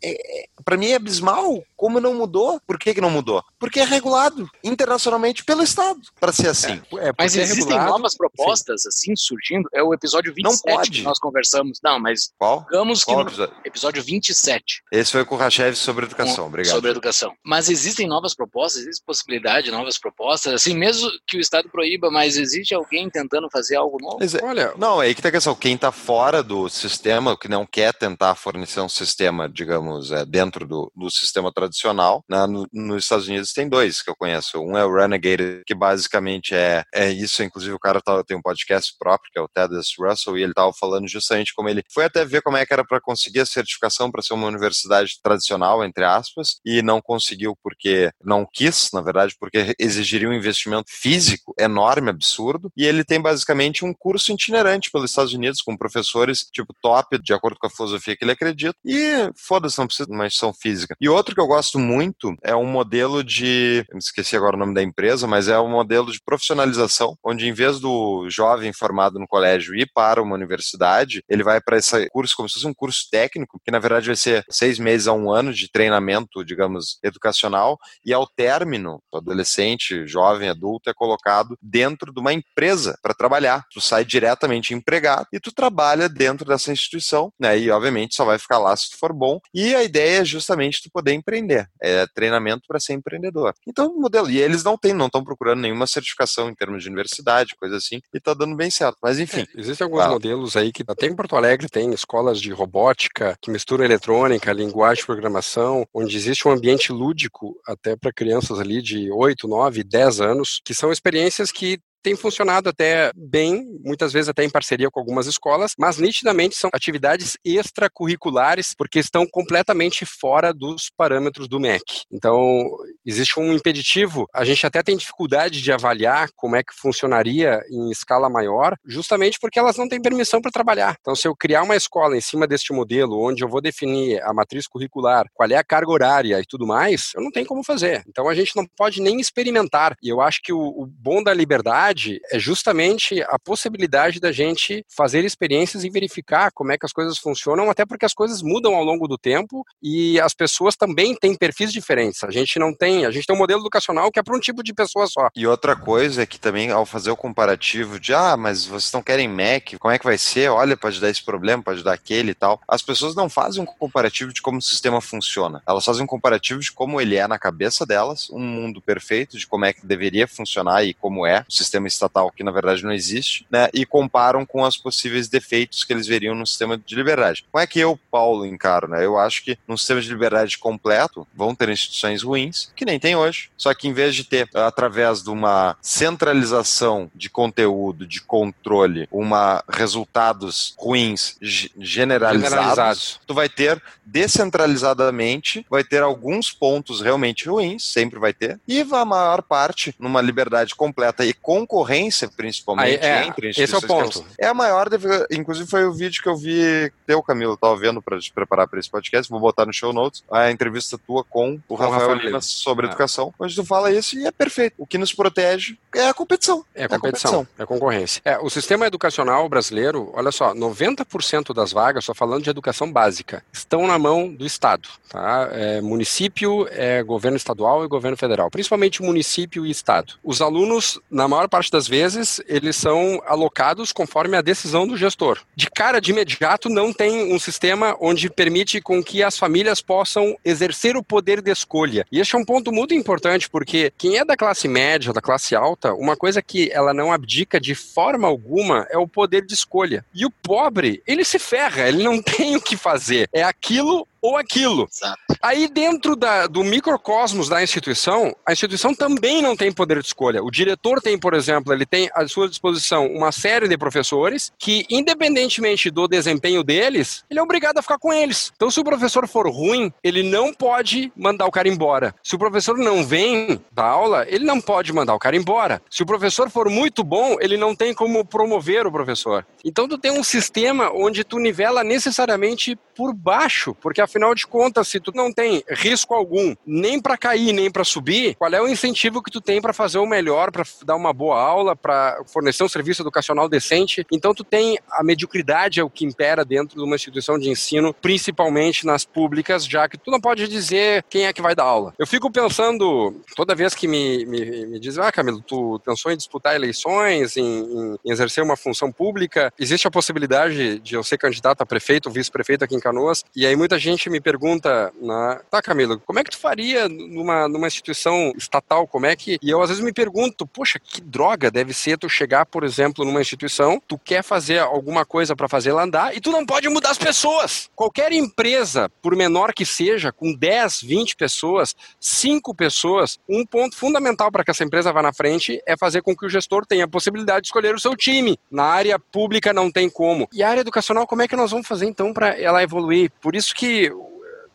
é, é, para mim é abismal como não mudou. Por que, que não mudou? Porque é regulado internacionalmente pelo Estado para ser assim. É, é mas existem regulado, novas propostas sim. assim surgindo. É o episódio 27 não pode. que nós conversamos. Não, mas Qual? digamos Qual que episódio? episódio 27. Esse foi com o Rachev sobre educação. Obrigado. Sobre educação. Mas existem novas propostas, existe possibilidade de novas propostas, assim, mesmo que o Estado proíba, mas existe alguém tentando fazer algo novo? Mas, Olha, não, é aí que tá a questão. Quem está fora do sistema, que não quer tentar fornecer um sistema, digamos, é, dentro do, do sistema tradicional, né, no, nos Estados Unidos tem dois que eu conheço. Um é o Renegade, que basicamente é, é isso, inclusive o cara tá, tem um podcast próprio, que é o Ted Russell, e ele estava falando justamente como ele foi até ver como é que era para conseguir a certificação para ser uma universidade tradicional, entre aspas, e não conseguiu porque não quis, na verdade, porque exigiria um investimento físico enorme, absurdo, e ele tem basicamente um curso itinerante pelos Estados Unidos com professores tipo top, de acordo com a filosofia que ele acredita, e foda-se, não precisa de uma instituição física. E outro que eu gosto muito é um modelo de, eu esqueci agora o nome da empresa, mas é um modelo de profissionalização, onde em vez do jovem formado no colégio ir para uma universidade, ele vai para esse curso como se fosse um curso técnico, que na verdade vai ser seis meses a um ano de treinamento, digamos, educacional, e ao término, o adolescente, jovem, adulto é colocado dentro de uma empresa para trabalhar. Tu sai diretamente empregado e tu trabalha dentro dessa instituição, né? E obviamente só vai ficar lá se tu for bom. E a ideia é justamente tu poder empreender. É treinamento para ser empreendedor. Então, modelo. E eles não têm, não estão procurando nenhuma certificação em termos de universidade, coisa assim, e tá dando bem certo. Mas enfim. É, existem alguns modelos aí que até em Porto Alegre tem escolas de robótica, que mistura eletrônica, linguagem de programação, onde existe um ambiente lúdico até para crianças ali de 8, 9, 10 anos, que são experiências que tem funcionado até bem, muitas vezes até em parceria com algumas escolas, mas nitidamente são atividades extracurriculares porque estão completamente fora dos parâmetros do MEC. Então, existe um impeditivo, a gente até tem dificuldade de avaliar como é que funcionaria em escala maior, justamente porque elas não têm permissão para trabalhar. Então, se eu criar uma escola em cima deste modelo, onde eu vou definir a matriz curricular, qual é a carga horária e tudo mais, eu não tenho como fazer. Então, a gente não pode nem experimentar. E eu acho que o, o bom da liberdade é justamente a possibilidade da gente fazer experiências e verificar como é que as coisas funcionam, até porque as coisas mudam ao longo do tempo e as pessoas também têm perfis diferentes. A gente não tem, a gente tem um modelo educacional que é para um tipo de pessoa só. E outra coisa é que também ao fazer o comparativo de ah, mas vocês não querem Mac, como é que vai ser? Olha, pode dar esse problema, pode dar aquele e tal. As pessoas não fazem um comparativo de como o sistema funciona. Elas fazem um comparativo de como ele é na cabeça delas, um mundo perfeito de como é que deveria funcionar e como é o sistema sistema estatal que na verdade não existe, né, e comparam com os possíveis defeitos que eles veriam no sistema de liberdade. Como é que eu, Paulo, encaro? Né? Eu acho que num sistema de liberdade completo vão ter instituições ruins, que nem tem hoje. Só que em vez de ter, através de uma centralização de conteúdo, de controle, uma resultados ruins generalizados, generalizados, tu vai ter descentralizadamente, vai ter alguns pontos realmente ruins, sempre vai ter, e a maior parte numa liberdade completa e com concorrência, principalmente, Aí, é, entre Esse é o ponto. É a maior, inclusive foi o vídeo que eu vi, teu Camilo, tava vendo para te preparar para esse podcast, vou botar no show notes, a entrevista tua com o Rafael, Rafael Lima sobre é. educação, onde tu fala isso e é perfeito. O que nos protege é a competição. É a competição, é a, competição. É a concorrência. É, o sistema educacional brasileiro, olha só, 90% das vagas, só falando de educação básica, estão na mão do Estado. Tá? É, município, é governo estadual e governo federal, principalmente município e Estado. Os alunos, na maior parte das vezes, eles são alocados conforme a decisão do gestor. De cara, de imediato, não tem um sistema onde permite com que as famílias possam exercer o poder de escolha. E este é um ponto muito importante, porque quem é da classe média, da classe alta, uma coisa que ela não abdica de forma alguma é o poder de escolha. E o pobre, ele se ferra, ele não tem o que fazer. É aquilo ou aquilo. Exato. Aí, dentro da, do microcosmos da instituição, a instituição também não tem poder de escolha. O diretor tem, por exemplo, ele tem à sua disposição uma série de professores que, independentemente do desempenho deles, ele é obrigado a ficar com eles. Então, se o professor for ruim, ele não pode mandar o cara embora. Se o professor não vem da aula, ele não pode mandar o cara embora. Se o professor for muito bom, ele não tem como promover o professor. Então, tu tem um sistema onde tu nivela necessariamente por baixo, porque afinal de contas, se tu não tem risco algum, nem para cair, nem para subir, qual é o incentivo que tu tem para fazer o melhor, para dar uma boa aula, para fornecer um serviço educacional decente? Então tu tem a mediocridade é o que impera dentro de uma instituição de ensino, principalmente nas públicas, já que tu não pode dizer quem é que vai dar aula. Eu fico pensando, toda vez que me, me, me dizem, ah, Camilo, tu pensou em disputar eleições, em, em, em exercer uma função pública, existe a possibilidade de eu ser candidato a prefeito, vice-prefeito aqui em Canoas, e aí muita gente me pergunta, na, tá, Camilo, como é que tu faria numa, numa instituição estatal? Como é que. E eu às vezes me pergunto, poxa, que droga deve ser tu chegar, por exemplo, numa instituição, tu quer fazer alguma coisa para fazer ela andar e tu não pode mudar as pessoas. Qualquer empresa, por menor que seja, com 10, 20 pessoas, 5 pessoas, um ponto fundamental para que essa empresa vá na frente é fazer com que o gestor tenha a possibilidade de escolher o seu time. Na área pública não tem como. E a área educacional, como é que nós vamos fazer então para ela evoluir? Por isso que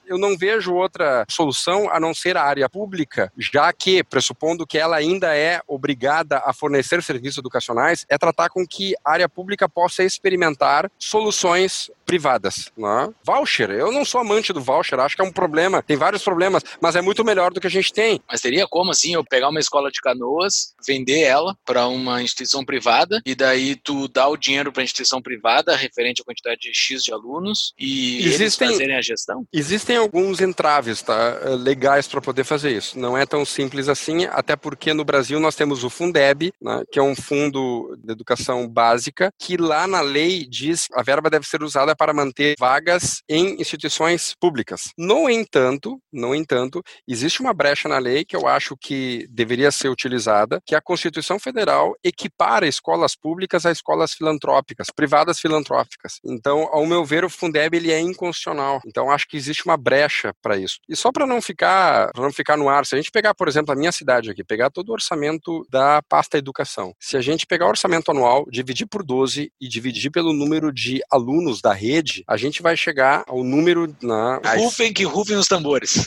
eu não vejo outra solução a não ser a área pública, já que, pressupondo que ela ainda é obrigada a fornecer serviços educacionais, é tratar com que a área pública possa experimentar soluções privadas. Né? Voucher, eu não sou amante do voucher, acho que é um problema, tem vários problemas, mas é muito melhor do que a gente tem. Mas teria como, assim, eu pegar uma escola de canoas, vender ela para uma instituição privada, e daí tu dá o dinheiro para a instituição privada, referente à quantidade de X de alunos, e existem, eles fazerem a gestão? Existem alguns entraves tá, legais para poder fazer isso. Não é tão simples assim, até porque no Brasil nós temos o Fundeb, né, que é um fundo de educação básica, que lá na lei diz que a verba deve ser usada para manter vagas em instituições públicas. No entanto, no entanto, existe uma brecha na lei que eu acho que deveria ser utilizada, que a Constituição Federal equipara escolas públicas a escolas filantrópicas, privadas filantrópicas. Então, ao meu ver, o Fundeb ele é inconstitucional. Então, acho que existe uma brecha para isso. E só para não ficar, pra não ficar no ar, se a gente pegar, por exemplo, a minha cidade aqui, pegar todo o orçamento da pasta educação. Se a gente pegar o orçamento anual, dividir por 12 e dividir pelo número de alunos da rede a gente vai chegar ao número na. Rufem que rufem os tambores.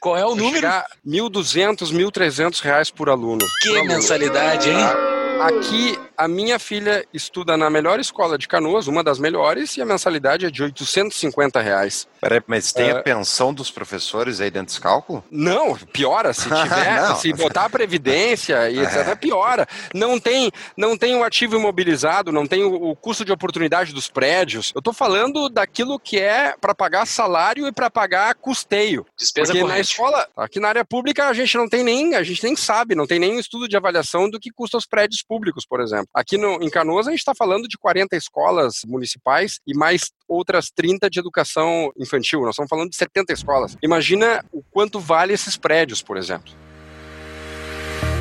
Qual é o número? R$ 1.200, 1.300 reais por aluno. Que por mensalidade, hein? Aqui a minha filha estuda na melhor escola de Canoas, uma das melhores, e a mensalidade é de 850 reais. Peraí, mas tem a é. pensão dos professores aí dentro desse cálculo? Não, piora. Se tiver, se botar a previdência e etc, é. piora. Não tem, não tem o ativo imobilizado, não tem o, o custo de oportunidade dos prédios. Eu estou falando daquilo que é para pagar salário e para pagar custeio. Despesa Porque corrente. na escola, aqui na área pública, a gente não tem nem, a gente nem sabe, não tem nem um estudo de avaliação do que custa os prédios públicos, por exemplo. Aqui no, em Canoas, a gente está falando de 40 escolas municipais e mais outras 30 de educação infantil. Nós estamos falando de 70 escolas. Imagina o quanto vale esses prédios, por exemplo.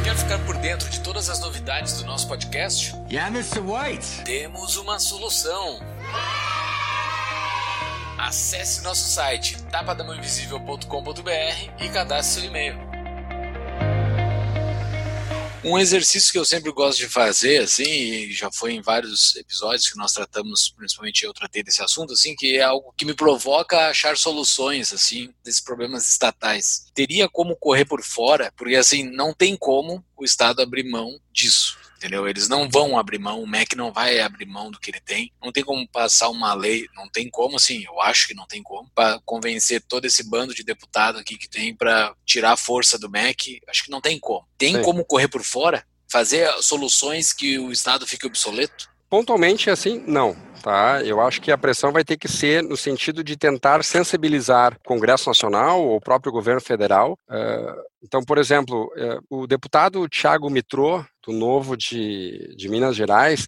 Quer ficar por dentro de todas as novidades do nosso podcast? Yeah, Mr. White. Temos uma solução. Acesse nosso site tapadamãoinvisível.com.br e cadastre seu e-mail. Um exercício que eu sempre gosto de fazer, assim, e já foi em vários episódios que nós tratamos, principalmente eu tratei desse assunto, assim, que é algo que me provoca a achar soluções, assim, desses problemas estatais. Teria como correr por fora, porque, assim, não tem como o Estado abrir mão disso entendeu? Eles não vão abrir mão, o MEC não vai abrir mão do que ele tem. Não tem como passar uma lei, não tem como, assim, eu acho que não tem como, para convencer todo esse bando de deputado aqui que tem para tirar a força do MEC. Acho que não tem como. Tem Sim. como correr por fora? Fazer soluções que o Estado fique obsoleto? Pontualmente, assim, não. Tá? Eu acho que a pressão vai ter que ser no sentido de tentar sensibilizar o Congresso Nacional ou o próprio governo federal. Uh, então, por exemplo, uh, o deputado Tiago Mitrô, do Novo de, de Minas Gerais,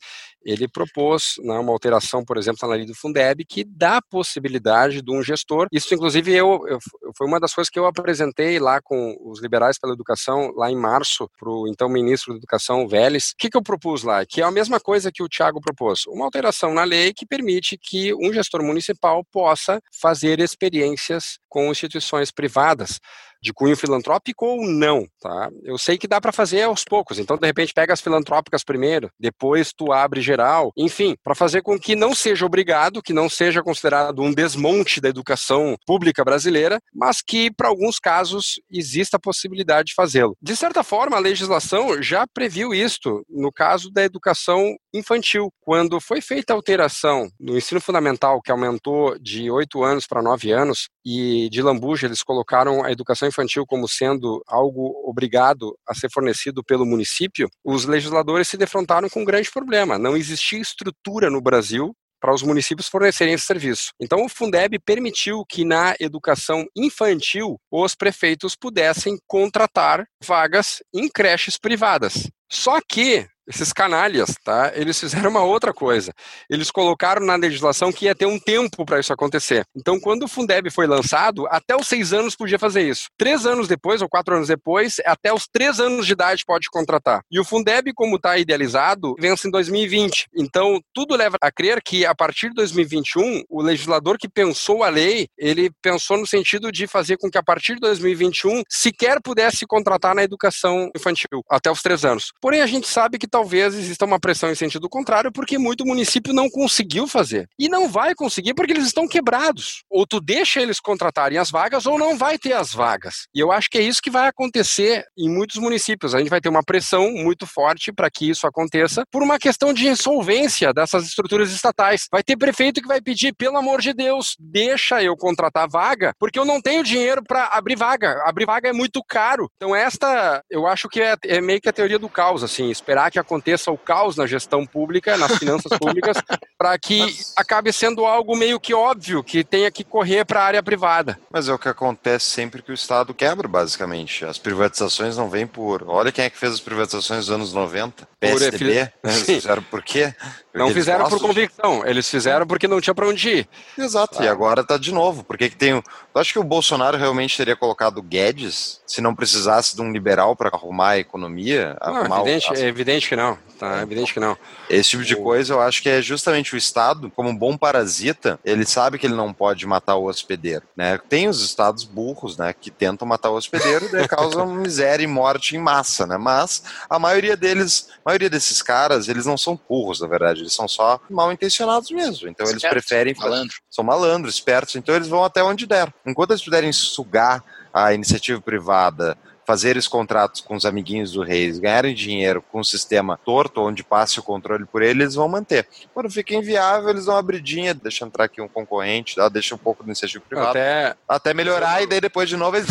ele propôs né, uma alteração, por exemplo, na lei do Fundeb, que dá a possibilidade de um gestor. Isso, inclusive, eu, eu foi uma das coisas que eu apresentei lá com os liberais pela educação, lá em março, para o então ministro da Educação, Vélez. O que, que eu propus lá? Que é a mesma coisa que o Tiago propôs. Uma alteração na lei que permite que um gestor municipal possa fazer experiências com instituições privadas de cunho filantrópico ou não, tá? Eu sei que dá para fazer aos poucos, então de repente pega as filantrópicas primeiro, depois tu abre geral, enfim, para fazer com que não seja obrigado, que não seja considerado um desmonte da educação pública brasileira, mas que para alguns casos exista a possibilidade de fazê-lo. De certa forma, a legislação já previu isto no caso da educação infantil, quando foi feita a alteração no ensino fundamental que aumentou de 8 anos para 9 anos e de lambuja eles colocaram a educação educação infantil como sendo algo obrigado a ser fornecido pelo município, os legisladores se defrontaram com um grande problema. Não existia estrutura no Brasil para os municípios fornecerem esse serviço. Então, o Fundeb permitiu que na educação infantil os prefeitos pudessem contratar vagas em creches privadas. Só que esses canalhas, tá? Eles fizeram uma outra coisa. Eles colocaram na legislação que ia ter um tempo para isso acontecer. Então, quando o Fundeb foi lançado, até os seis anos podia fazer isso. Três anos depois, ou quatro anos depois, até os três anos de idade pode contratar. E o Fundeb, como está idealizado, vence em 2020. Então, tudo leva a crer que a partir de 2021, o legislador que pensou a lei, ele pensou no sentido de fazer com que a partir de 2021 sequer pudesse contratar na educação infantil até os três anos. Porém, a gente sabe que talvez exista uma pressão em sentido contrário, porque muito município não conseguiu fazer. E não vai conseguir porque eles estão quebrados. Ou tu deixa eles contratarem as vagas, ou não vai ter as vagas. E eu acho que é isso que vai acontecer em muitos municípios. A gente vai ter uma pressão muito forte para que isso aconteça, por uma questão de insolvência dessas estruturas estatais. Vai ter prefeito que vai pedir, pelo amor de Deus, deixa eu contratar vaga, porque eu não tenho dinheiro para abrir vaga. Abrir vaga é muito caro. Então, esta, eu acho que é, é meio que a teoria do caos, assim, esperar que aconteça o caos na gestão pública, nas finanças públicas, para que Mas... acabe sendo algo meio que óbvio que tenha que correr para a área privada. Mas é o que acontece sempre que o Estado quebra, basicamente. As privatizações não vêm por. Olha quem é que fez as privatizações nos anos 90. PSDB. Né? Fizeram por quê? Porque não fizeram por convicção, de... eles fizeram porque não tinha para onde ir. Exato, ah. e agora tá de novo. Por que, que tem. Tu acha que o Bolsonaro realmente teria colocado Guedes se não precisasse de um liberal para arrumar a economia? Não, arrumar evidente, o... é evidente que não. Tá, é evidente que não. Esse tipo de o... coisa eu acho que é justamente o Estado, como um bom parasita, ele sabe que ele não pode matar o hospedeiro. Né? Tem os estados burros, né, que tentam matar o hospedeiro e causam miséria e morte em massa, né? Mas a maioria deles, a maioria desses caras, eles não são burros, na verdade, eles são só mal intencionados mesmo. Então eles preferem. Malandro. São malandros, espertos, então eles vão até onde der. Enquanto eles puderem sugar a iniciativa privada fazer os contratos com os amiguinhos do Reis, ganharem dinheiro com um sistema torto, onde passe o controle por ele, eles vão manter. Quando fica inviável, eles dão uma abridinha, deixa entrar aqui um concorrente, deixa um pouco do iniciativa privado, até, até melhorar, e daí depois de novo eles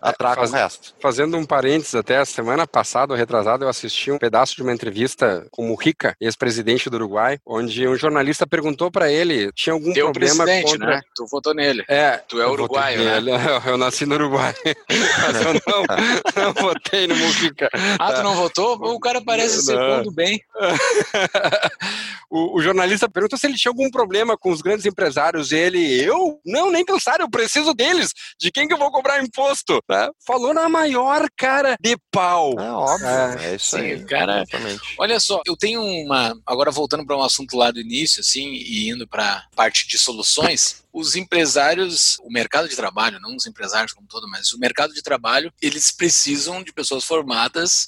atracam Faz, o resto. Fazendo um parênteses, até a semana passada, ou retrasada, eu assisti um pedaço de uma entrevista com o Mujica, ex-presidente do Uruguai, onde um jornalista perguntou para ele, tinha algum Teu problema presidente, contra... né? Tu votou nele. É. Tu é uruguaio, né? Eu, eu nasci no Uruguai. Mas eu não, não votei no Mujica. Ah, tu não votou? O cara parece ser bom bem. o, o, jornalista perguntou se ele tinha algum problema com os grandes empresários. Ele, eu? Não, nem pensar, eu preciso deles. De quem que eu vou cobrar imposto? Né? Falou na maior cara de pau. É óbvio, é, é isso Sim, aí. cara. Exatamente. Olha só, eu tenho uma. Agora voltando para um assunto lá do início, assim, e indo para parte de soluções os empresários, o mercado de trabalho, não os empresários como todo, mas o mercado de trabalho, eles precisam de pessoas formadas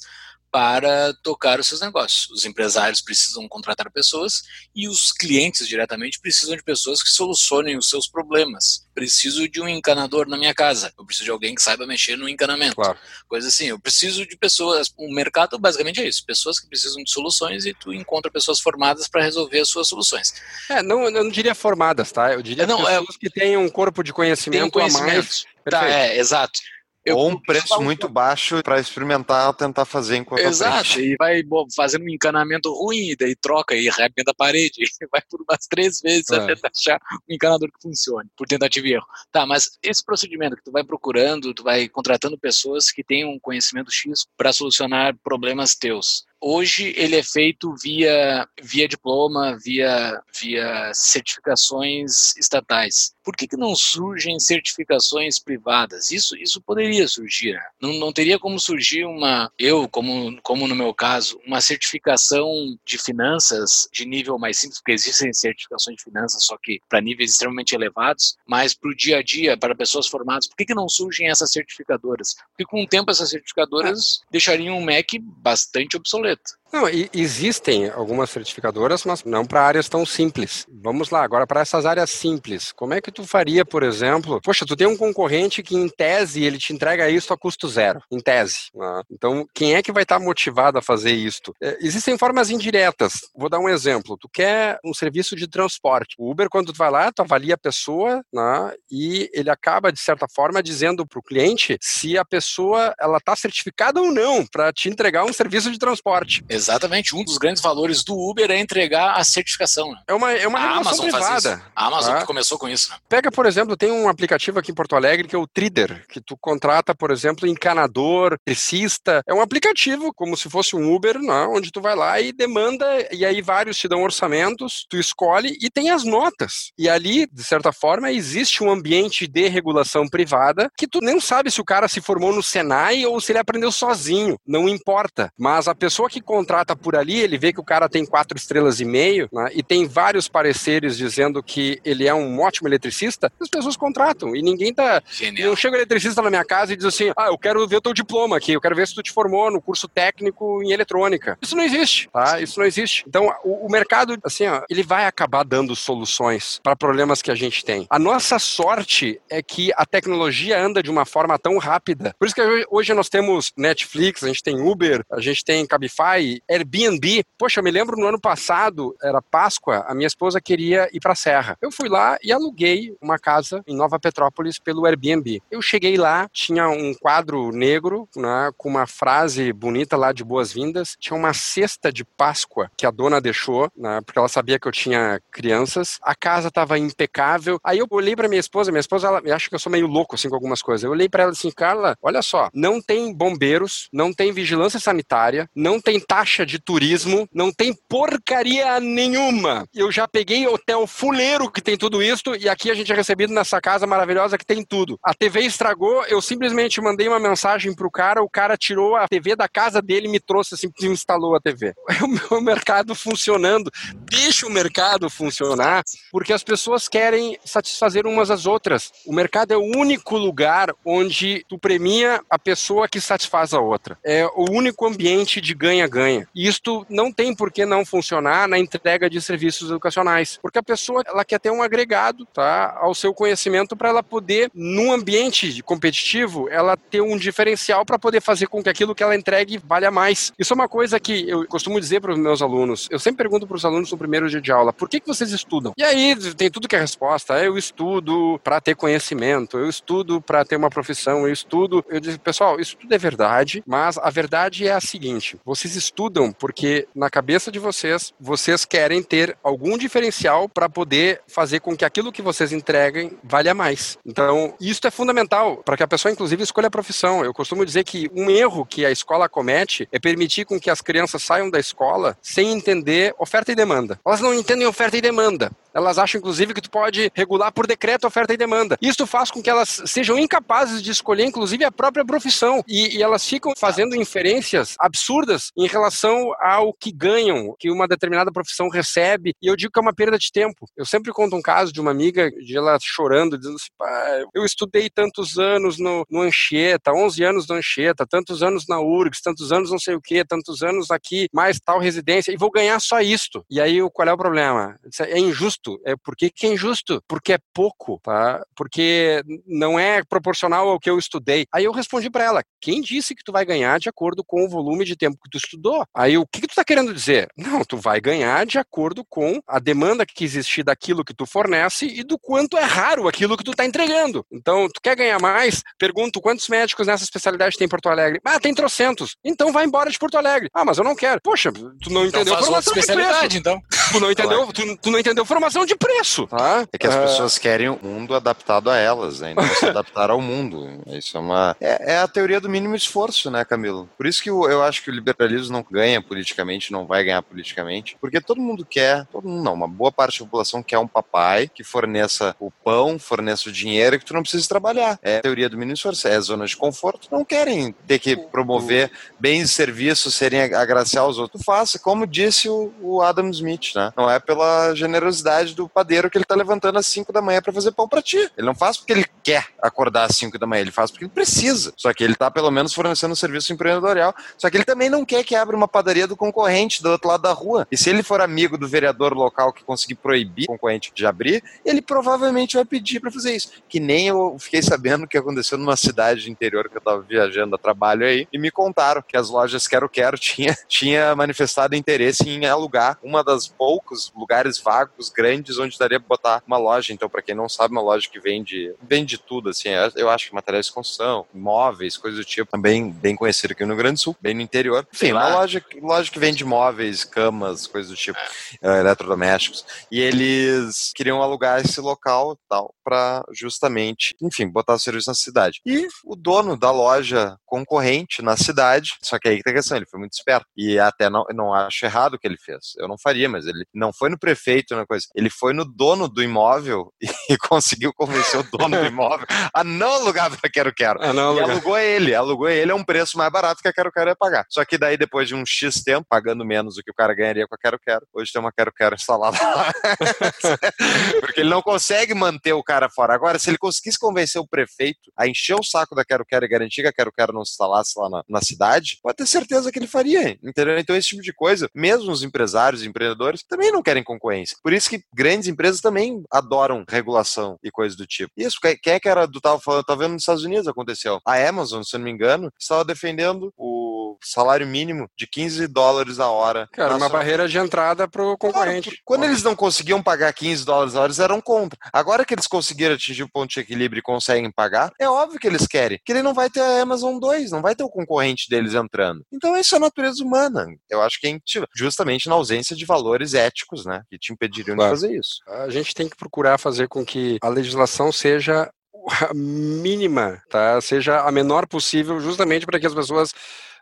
para tocar os seus negócios. Os empresários precisam contratar pessoas e os clientes diretamente precisam de pessoas que solucionem os seus problemas. Preciso de um encanador na minha casa. Eu preciso de alguém que saiba mexer no encanamento. Claro. Coisa assim. Eu preciso de pessoas. O mercado basicamente é isso. Pessoas que precisam de soluções e tu encontra pessoas formadas para resolver as suas soluções. É, não, eu não diria formadas, tá? Eu diria não, é pessoas é, que têm um corpo de conhecimento, conhecimento. a mais. Tá, é, exato. Eu, Ou um preço muito baixo para experimentar, tentar fazer enquanto Exato, e vai fazendo um encanamento ruim, daí troca e arrebenta a parede, e vai por umas três vezes é. até achar um encanador que funcione, por tentativa e erro. Tá, mas esse procedimento que tu vai procurando, tu vai contratando pessoas que tenham um conhecimento X para solucionar problemas teus hoje ele é feito via, via diploma, via, via certificações estatais. Por que, que não surgem certificações privadas? Isso, isso poderia surgir. Né? Não, não teria como surgir uma, eu, como, como no meu caso, uma certificação de finanças de nível mais simples, porque existem certificações de finanças, só que para níveis extremamente elevados, mas para o dia a dia, para pessoas formadas, por que, que não surgem essas certificadoras? Porque com o tempo essas certificadoras deixariam o MEC bastante obsoleto. it. Não, existem algumas certificadoras, mas não para áreas tão simples. Vamos lá, agora para essas áreas simples. Como é que tu faria, por exemplo? Poxa, tu tem um concorrente que, em tese, ele te entrega isso a custo zero, em tese. Né? Então, quem é que vai estar tá motivado a fazer isto? É, existem formas indiretas. Vou dar um exemplo. Tu quer um serviço de transporte. O Uber, quando tu vai lá, tu avalia a pessoa né, e ele acaba, de certa forma, dizendo para o cliente se a pessoa ela está certificada ou não para te entregar um serviço de transporte. Exatamente. Um dos grandes valores do Uber é entregar a certificação. Né? É uma, é uma a Amazon privada. A Amazon tá? começou com isso. Né? Pega, por exemplo, tem um aplicativo aqui em Porto Alegre que é o Trider, que tu contrata, por exemplo, encanador, tecista. É um aplicativo como se fosse um Uber, né? onde tu vai lá e demanda, e aí vários te dão orçamentos, tu escolhe e tem as notas. E ali, de certa forma, existe um ambiente de regulação privada que tu nem sabe se o cara se formou no Senai ou se ele aprendeu sozinho. Não importa. Mas a pessoa que contrata contrata por ali, ele vê que o cara tem quatro estrelas e meio, né, e tem vários pareceres dizendo que ele é um ótimo eletricista, as pessoas contratam. E ninguém tá. Genial. Não chega um eletricista na minha casa e diz assim: ah, eu quero ver o teu diploma aqui, eu quero ver se tu te formou no curso técnico em eletrônica. Isso não existe, tá? Isso não existe. Então, o, o mercado, assim, ó, ele vai acabar dando soluções para problemas que a gente tem. A nossa sorte é que a tecnologia anda de uma forma tão rápida. Por isso que hoje nós temos Netflix, a gente tem Uber, a gente tem Cabify, Airbnb. Poxa, eu me lembro no ano passado, era Páscoa, a minha esposa queria ir para a Serra. Eu fui lá e aluguei uma casa em Nova Petrópolis pelo Airbnb. Eu cheguei lá, tinha um quadro negro, né, com uma frase bonita lá de boas-vindas. Tinha uma cesta de Páscoa que a dona deixou, né, porque ela sabia que eu tinha crianças. A casa estava impecável. Aí eu olhei para minha esposa, minha esposa ela acha que eu sou meio louco assim com algumas coisas. Eu olhei para ela assim, Carla, olha só, não tem bombeiros, não tem vigilância sanitária, não tem taxa taxa de turismo, não tem porcaria nenhuma. Eu já peguei hotel fuleiro que tem tudo isso e aqui a gente é recebido nessa casa maravilhosa que tem tudo. A TV estragou, eu simplesmente mandei uma mensagem pro cara, o cara tirou a TV da casa dele e me trouxe assim, instalou a TV. É o meu mercado funcionando. Deixa o mercado funcionar, porque as pessoas querem satisfazer umas às outras. O mercado é o único lugar onde tu premia a pessoa que satisfaz a outra. É o único ambiente de ganha-ganha. Isto não tem por que não funcionar na entrega de serviços educacionais, porque a pessoa ela quer ter um agregado tá, ao seu conhecimento para ela poder, num ambiente competitivo, ela ter um diferencial para poder fazer com que aquilo que ela entregue valha mais. Isso é uma coisa que eu costumo dizer para os meus alunos. Eu sempre pergunto para os alunos no primeiro dia de aula: por que, que vocês estudam? E aí tem tudo que é resposta. Eu estudo para ter conhecimento, eu estudo para ter uma profissão, eu estudo. Eu digo, pessoal, isso tudo é verdade, mas a verdade é a seguinte: vocês estudam estudam porque na cabeça de vocês, vocês querem ter algum diferencial para poder fazer com que aquilo que vocês entreguem valha mais. Então, isso é fundamental para que a pessoa, inclusive, escolha a profissão. Eu costumo dizer que um erro que a escola comete é permitir com que as crianças saiam da escola sem entender oferta e demanda. Elas não entendem oferta e demanda. Elas acham, inclusive, que tu pode regular por decreto oferta e demanda. Isso faz com que elas sejam incapazes de escolher, inclusive, a própria profissão. E, e elas ficam fazendo inferências absurdas em relação ao que ganham, que uma determinada profissão recebe. E eu digo que é uma perda de tempo. Eu sempre conto um caso de uma amiga, de ela chorando, dizendo assim, pai, eu estudei tantos anos no, no Anchieta, 11 anos no Anchieta, tantos anos na URGS, tantos anos não sei o que, tantos anos aqui, mais tal residência, e vou ganhar só isto. E aí, qual é o problema? É injusto injusto. É por que, é injusto? Porque é pouco, tá? Porque não é proporcional ao que eu estudei. Aí eu respondi para ela: quem disse que tu vai ganhar de acordo com o volume de tempo que tu estudou? Aí o que, que tu tá querendo dizer? Não, tu vai ganhar de acordo com a demanda que existir daquilo que tu fornece e do quanto é raro aquilo que tu tá entregando. Então, tu quer ganhar mais? Pergunto quantos médicos nessa especialidade tem em Porto Alegre? Ah, tem trocentos. Então vai embora de Porto Alegre. Ah, mas eu não quero. Poxa, tu não então entendeu faz outra especialidade, então. Tu não entendeu, tu, tu, não entendeu formação de preço, tá? É que as uh... pessoas querem o um mundo adaptado a elas, né? E não se adaptar ao mundo. Isso é uma. É, é, a teoria do mínimo esforço, né, Camilo? Por isso que eu, eu acho que o liberalismo não ganha politicamente, não vai ganhar politicamente, porque todo mundo quer, todo mundo não, uma boa parte da população quer um papai que forneça o pão, forneça o dinheiro que tu não precisa trabalhar. É a teoria do mínimo esforço, é a zona de conforto. Não querem ter que promover bens e serviços, serem agraciar os outros. Faça, como disse o, o Adam Smith, né? Não é pela generosidade do padeiro que ele tá levantando às 5 da manhã para fazer pão para ti. Ele não faz porque ele quer acordar às 5 da manhã, ele faz porque ele precisa. Só que ele tá pelo menos fornecendo um serviço empresarial. Só que ele também não quer que abra uma padaria do concorrente do outro lado da rua. E se ele for amigo do vereador local que conseguir proibir o concorrente de abrir, ele provavelmente vai pedir para fazer isso. Que nem eu fiquei sabendo que aconteceu numa cidade interior que eu tava viajando a trabalho aí e me contaram que as lojas Quero Quero tinha, tinha manifestado interesse em alugar uma das poucos lugares vagos, grandes, onde daria pra botar uma loja. Então, para quem não sabe, uma loja que vende, vende tudo, assim, é, eu acho que materiais de construção, móveis, coisas do tipo, também bem conhecido aqui no Rio Grande do Sul, bem no interior. Enfim, uma loja, loja que vende móveis, camas, coisas do tipo, uh, eletrodomésticos. E eles queriam alugar esse local tal, para justamente, enfim, botar o serviço na cidade. E o dono da loja concorrente na cidade, só que aí que tem a questão, ele foi muito esperto. E até não, não acho errado o que ele fez. Eu não faria, mas ele não foi no prefeito, na coisa. Ele foi no dono do imóvel e conseguiu convencer o dono do imóvel a não alugar para Quero Quero. Ah, não, e alugou ele. Alugou ele a um preço mais barato que a Quero Quero ia pagar. Só que daí, depois de um X tempo, pagando menos do que o cara ganharia com a Quero Quero, hoje tem uma Quero Quero instalada lá. Porque ele não consegue manter o cara fora. Agora, se ele conseguisse convencer o prefeito a encher o saco da Quero Quero e garantir que a Quero Quero não se instalasse lá na, na cidade, pode ter certeza que ele faria, entendeu? Então, esse tipo de coisa, mesmo os empresários e empreendedores também não querem concorrência. Por isso que grandes empresas também adoram regulação e coisas do tipo. Isso, quem é que era do tava falando, tá vendo nos Estados Unidos aconteceu. A Amazon, se eu não me engano, estava defendendo o salário mínimo de 15 dólares a hora. Cara, uma barreira de entrada pro concorrente. Claro, quando eles não conseguiam pagar 15 dólares a hora, eles eram contra. Agora que eles conseguiram atingir o ponto de equilíbrio e conseguem pagar, é óbvio que eles querem. Que ele não vai ter a Amazon 2, não vai ter o concorrente deles entrando. Então isso é natureza humana. Eu acho que é justamente na ausência de valores éticos, né, que te impediriam claro. de fazer isso. A gente tem que procurar fazer com que a legislação seja a mínima, tá? Seja a menor possível, justamente para que as pessoas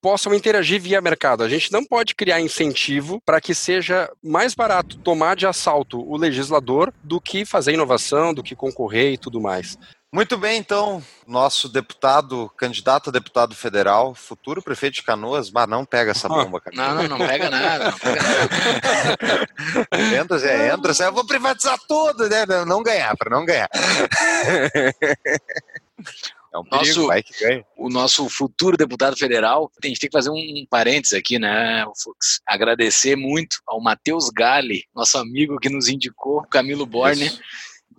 possam interagir via mercado. A gente não pode criar incentivo para que seja mais barato tomar de assalto o legislador do que fazer inovação, do que concorrer e tudo mais. Muito bem, então, nosso deputado, candidato a deputado federal, futuro prefeito de Canoas, mas não pega essa bomba, cara. Não, não, não pega nada, não pega nada. entra, Zé, entra, Zé, eu vou privatizar tudo, né? Não ganhar, para não ganhar. É um perigo, nosso, ganha. O nosso futuro deputado federal, tem, tem que fazer um parênteses aqui, né, Fux? Agradecer muito ao Matheus Gale, nosso amigo que nos indicou, Camilo Borne. Isso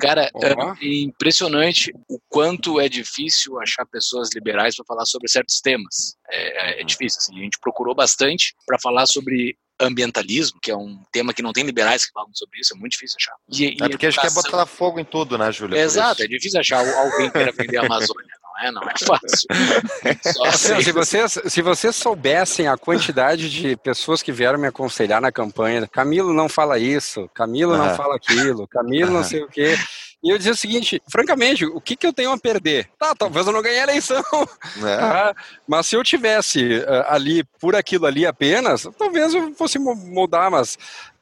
Cara, é impressionante o quanto é difícil achar pessoas liberais para falar sobre certos temas. É, é, é difícil. Assim. A gente procurou bastante para falar sobre ambientalismo, que é um tema que não tem liberais que falam sobre isso, é muito difícil achar. E, é porque a gente quer botar fogo em tudo, né, Júlia? Exato, é difícil achar alguém que queira vender a Amazônia. Não é, não é fácil. Assim, se, vocês, se vocês soubessem a quantidade de pessoas que vieram me aconselhar na campanha, Camilo não fala isso, Camilo não fala aquilo, Camilo não sei o quê. E eu dizia o seguinte, francamente, o que, que eu tenho a perder? Tá, talvez eu não ganhe a eleição. É. Ah, mas se eu tivesse uh, ali por aquilo ali apenas, talvez eu fosse mudar, mas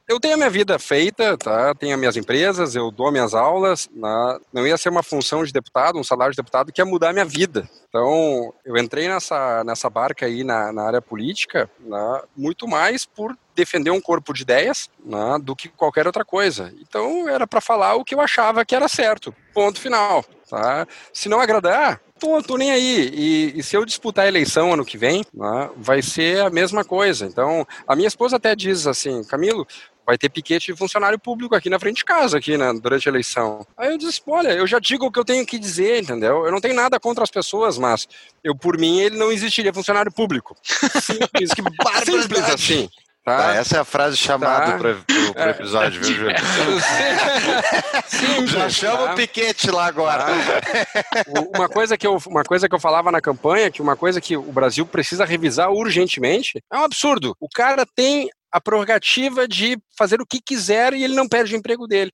eu tenho a minha vida feita, tá? Tenho as minhas empresas, eu dou minhas aulas. Né? Não ia ser uma função de deputado, um salário de deputado que ia mudar a minha vida. Então, eu entrei nessa, nessa barca aí na, na área política né? muito mais por defender um corpo de ideias né? do que qualquer outra coisa. Então, era para falar o que eu achava que era certo. Ponto final. Tá? Se não agradar, tô, tô nem aí. E, e, se eu disputar a eleição ano que vem, vai ser a mesma coisa. Então, a minha esposa até diz assim, Camilo, vai ter piquete de funcionário público aqui na frente de casa, aqui, né, durante a eleição. Aí eu disse, olha, eu já digo o que eu tenho que dizer, entendeu? Eu não tenho nada contra as pessoas, mas eu, por mim, ele não existiria funcionário público. Simples, que simples assim. Tá? Tá, essa é a frase chamada tá. para o episódio, viu, Júlio? Já chama tá? o Piquete lá agora. Tá. Uma, coisa que eu, uma coisa que eu falava na campanha, que uma coisa que o Brasil precisa revisar urgentemente, é um absurdo. O cara tem a prerrogativa de fazer o que quiser e ele não perde o emprego dele.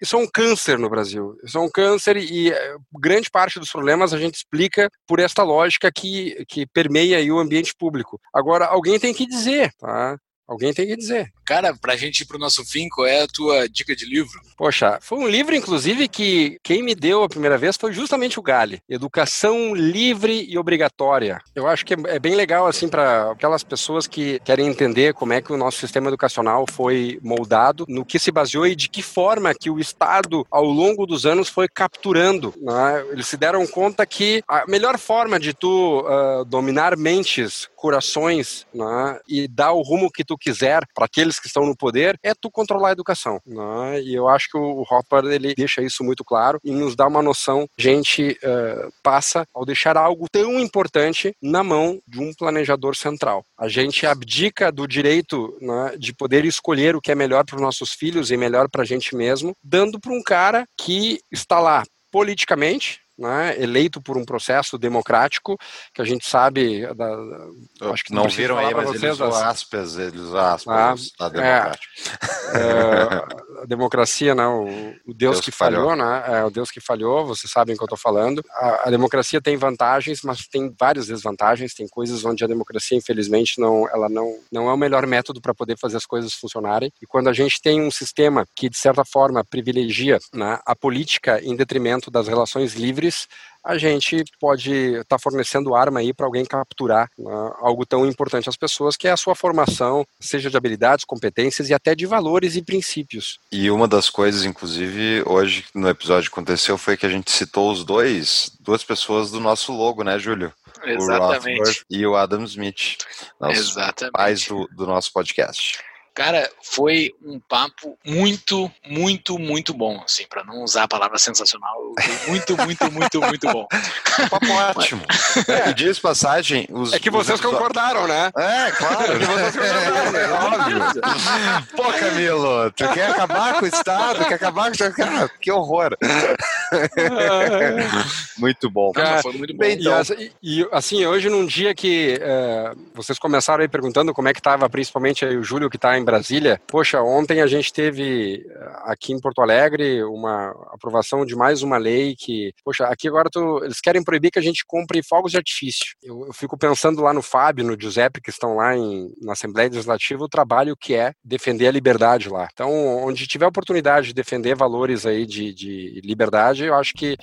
Isso é um câncer no Brasil. Isso é um câncer e eh, grande parte dos problemas a gente explica por esta lógica que, que permeia o ambiente público. Agora, alguém tem que dizer, tá? Alguém tem que dizer. Cara, pra gente ir pro nosso fim, qual é a tua dica de livro? Poxa, foi um livro, inclusive, que quem me deu a primeira vez foi justamente o Gale. Educação livre e obrigatória. Eu acho que é bem legal, assim, para aquelas pessoas que querem entender como é que o nosso sistema educacional foi moldado, no que se baseou e de que forma que o Estado, ao longo dos anos, foi capturando. Né? Eles se deram conta que a melhor forma de tu uh, dominar mentes, corações, né, e dar o rumo que tu quiser para aqueles que estão no poder, é tu controlar a educação. Né? E eu acho que o Hopper ele deixa isso muito claro e nos dá uma noção. Gente uh, passa ao deixar algo tão importante na mão de um planejador central. A gente abdica do direito né, de poder escolher o que é melhor para os nossos filhos e melhor para a gente mesmo, dando para um cara que está lá politicamente, né, eleito por um processo democrático, que a gente sabe. Da, acho que não, não viram aí, mas ele usou aspas, ele usou aspas, ah, democrático. É, é, a democracia, né, o, o Deus, Deus, que falhou, falhou, né, é o Deus que falhou, vocês sabem o que eu estou falando. A, a, democracia tem vantagens, mas tem várias desvantagens, tem coisas onde a democracia, infelizmente, não, ela não, não é o melhor método para poder fazer as coisas funcionarem. E quando a gente tem um sistema que, de certa forma, privilegia né, a política em detrimento das relações livres, livres, a gente pode estar tá fornecendo arma aí para alguém capturar né, algo tão importante às pessoas, que é a sua formação, seja de habilidades, competências e até de valores e princípios. E uma das coisas, inclusive, hoje no episódio aconteceu foi que a gente citou os dois, duas pessoas do nosso logo, né, Júlio? Exatamente. O e o Adam Smith, Exatamente. pais do, do nosso podcast. Cara, foi um papo muito, muito, muito bom, assim, para não usar a palavra sensacional, muito, muito, muito, muito bom. Um papo ótimo. É, diz passagem. Os, é que vocês concordaram, né? É, claro. É que vocês concordaram, é óbvio. Pô, Camilo, tu quer acabar com o Estado? Quer acabar com o Cara, que horror. muito bom. Cara, foi muito bom. Bem, então. e, e, assim, hoje num dia que é, vocês começaram aí perguntando como é que estava, principalmente aí o Júlio que está em Brasília. Poxa, ontem a gente teve eh, aqui em Porto Alegre uma aprovação de mais uma lei que, poxa, aqui agora tu, eles querem proibir que a gente compre fogos de artifício. Eu, eu fico pensando lá no Fábio, no Giuseppe, que estão lá em, na Assembleia Legislativa, o trabalho que é defender a liberdade lá. Então, onde tiver oportunidade de defender valores aí de, de liberdade, eu acho que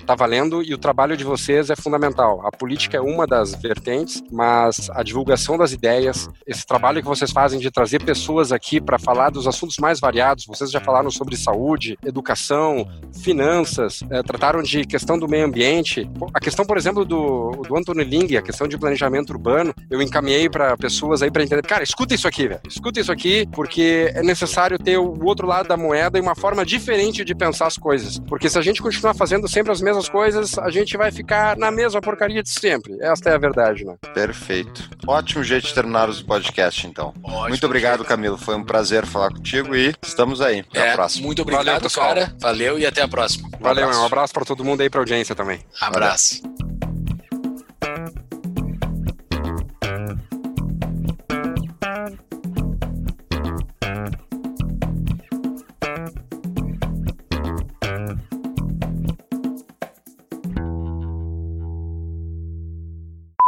está valendo e o trabalho de vocês é fundamental. A política é uma das vertentes, mas a divulgação das ideias, esse trabalho que vocês fazem de trazer pessoas pessoas aqui para falar dos assuntos mais variados. Vocês já falaram sobre saúde, educação, finanças, é, trataram de questão do meio ambiente. A questão, por exemplo, do, do Antônio Ling, a questão de planejamento urbano, eu encaminhei para pessoas aí para entender. Cara, escuta isso aqui, velho. Escuta isso aqui, porque é necessário ter o outro lado da moeda e uma forma diferente de pensar as coisas. Porque se a gente continuar fazendo sempre as mesmas coisas, a gente vai ficar na mesma porcaria de sempre. Esta é a verdade, né? Perfeito. Ótimo jeito de terminar os podcast, então. Ótimo, Muito obrigado, Camilo. Camilo. Foi um prazer falar contigo e estamos aí. Até é, a próxima. Muito obrigado, Valeu, cara. Valeu e até a próxima. Um Valeu, abraço. um abraço para todo mundo aí, pra audiência também. Abraço.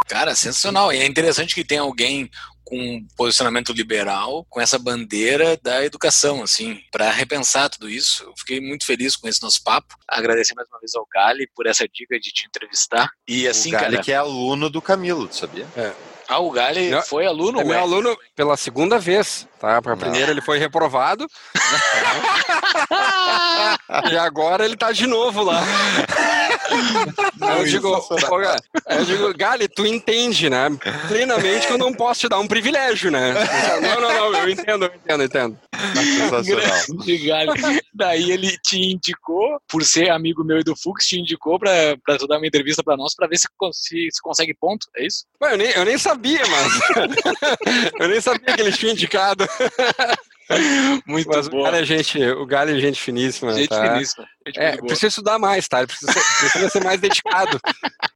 Cara, sensacional. E é interessante que tem alguém com um posicionamento liberal, com essa bandeira da educação, assim, para repensar tudo isso. Eu fiquei muito feliz com esse nosso papo. Agradecer mais uma vez ao Gali por essa dica de te entrevistar. E assim, o Gali cara, que é aluno do Camilo, sabia? É. Ah, o Gali foi aluno? É meu aluno pela segunda vez, tá? Para a primeira ele foi reprovado. e agora ele tá de novo lá. eu, digo, eu digo, Gali, tu entende, né? Plenamente que eu não posso te dar um privilégio, né? Não, não, não, eu entendo, eu entendo, eu entendo. Grande Gali. Daí ele te indicou, por ser amigo meu e do Fux, te indicou pra, pra tu dar uma entrevista pra nós pra ver se, se, se consegue ponto, é isso? eu, nem, eu nem sabia, mas. eu nem sabia que ele tinha indicado. Muito Mas boa. O Galho é gente, o Galho é gente finíssima. Gente tá? finíssima. Gente é, precisa estudar mais, tá? Precisa precisa ser mais dedicado.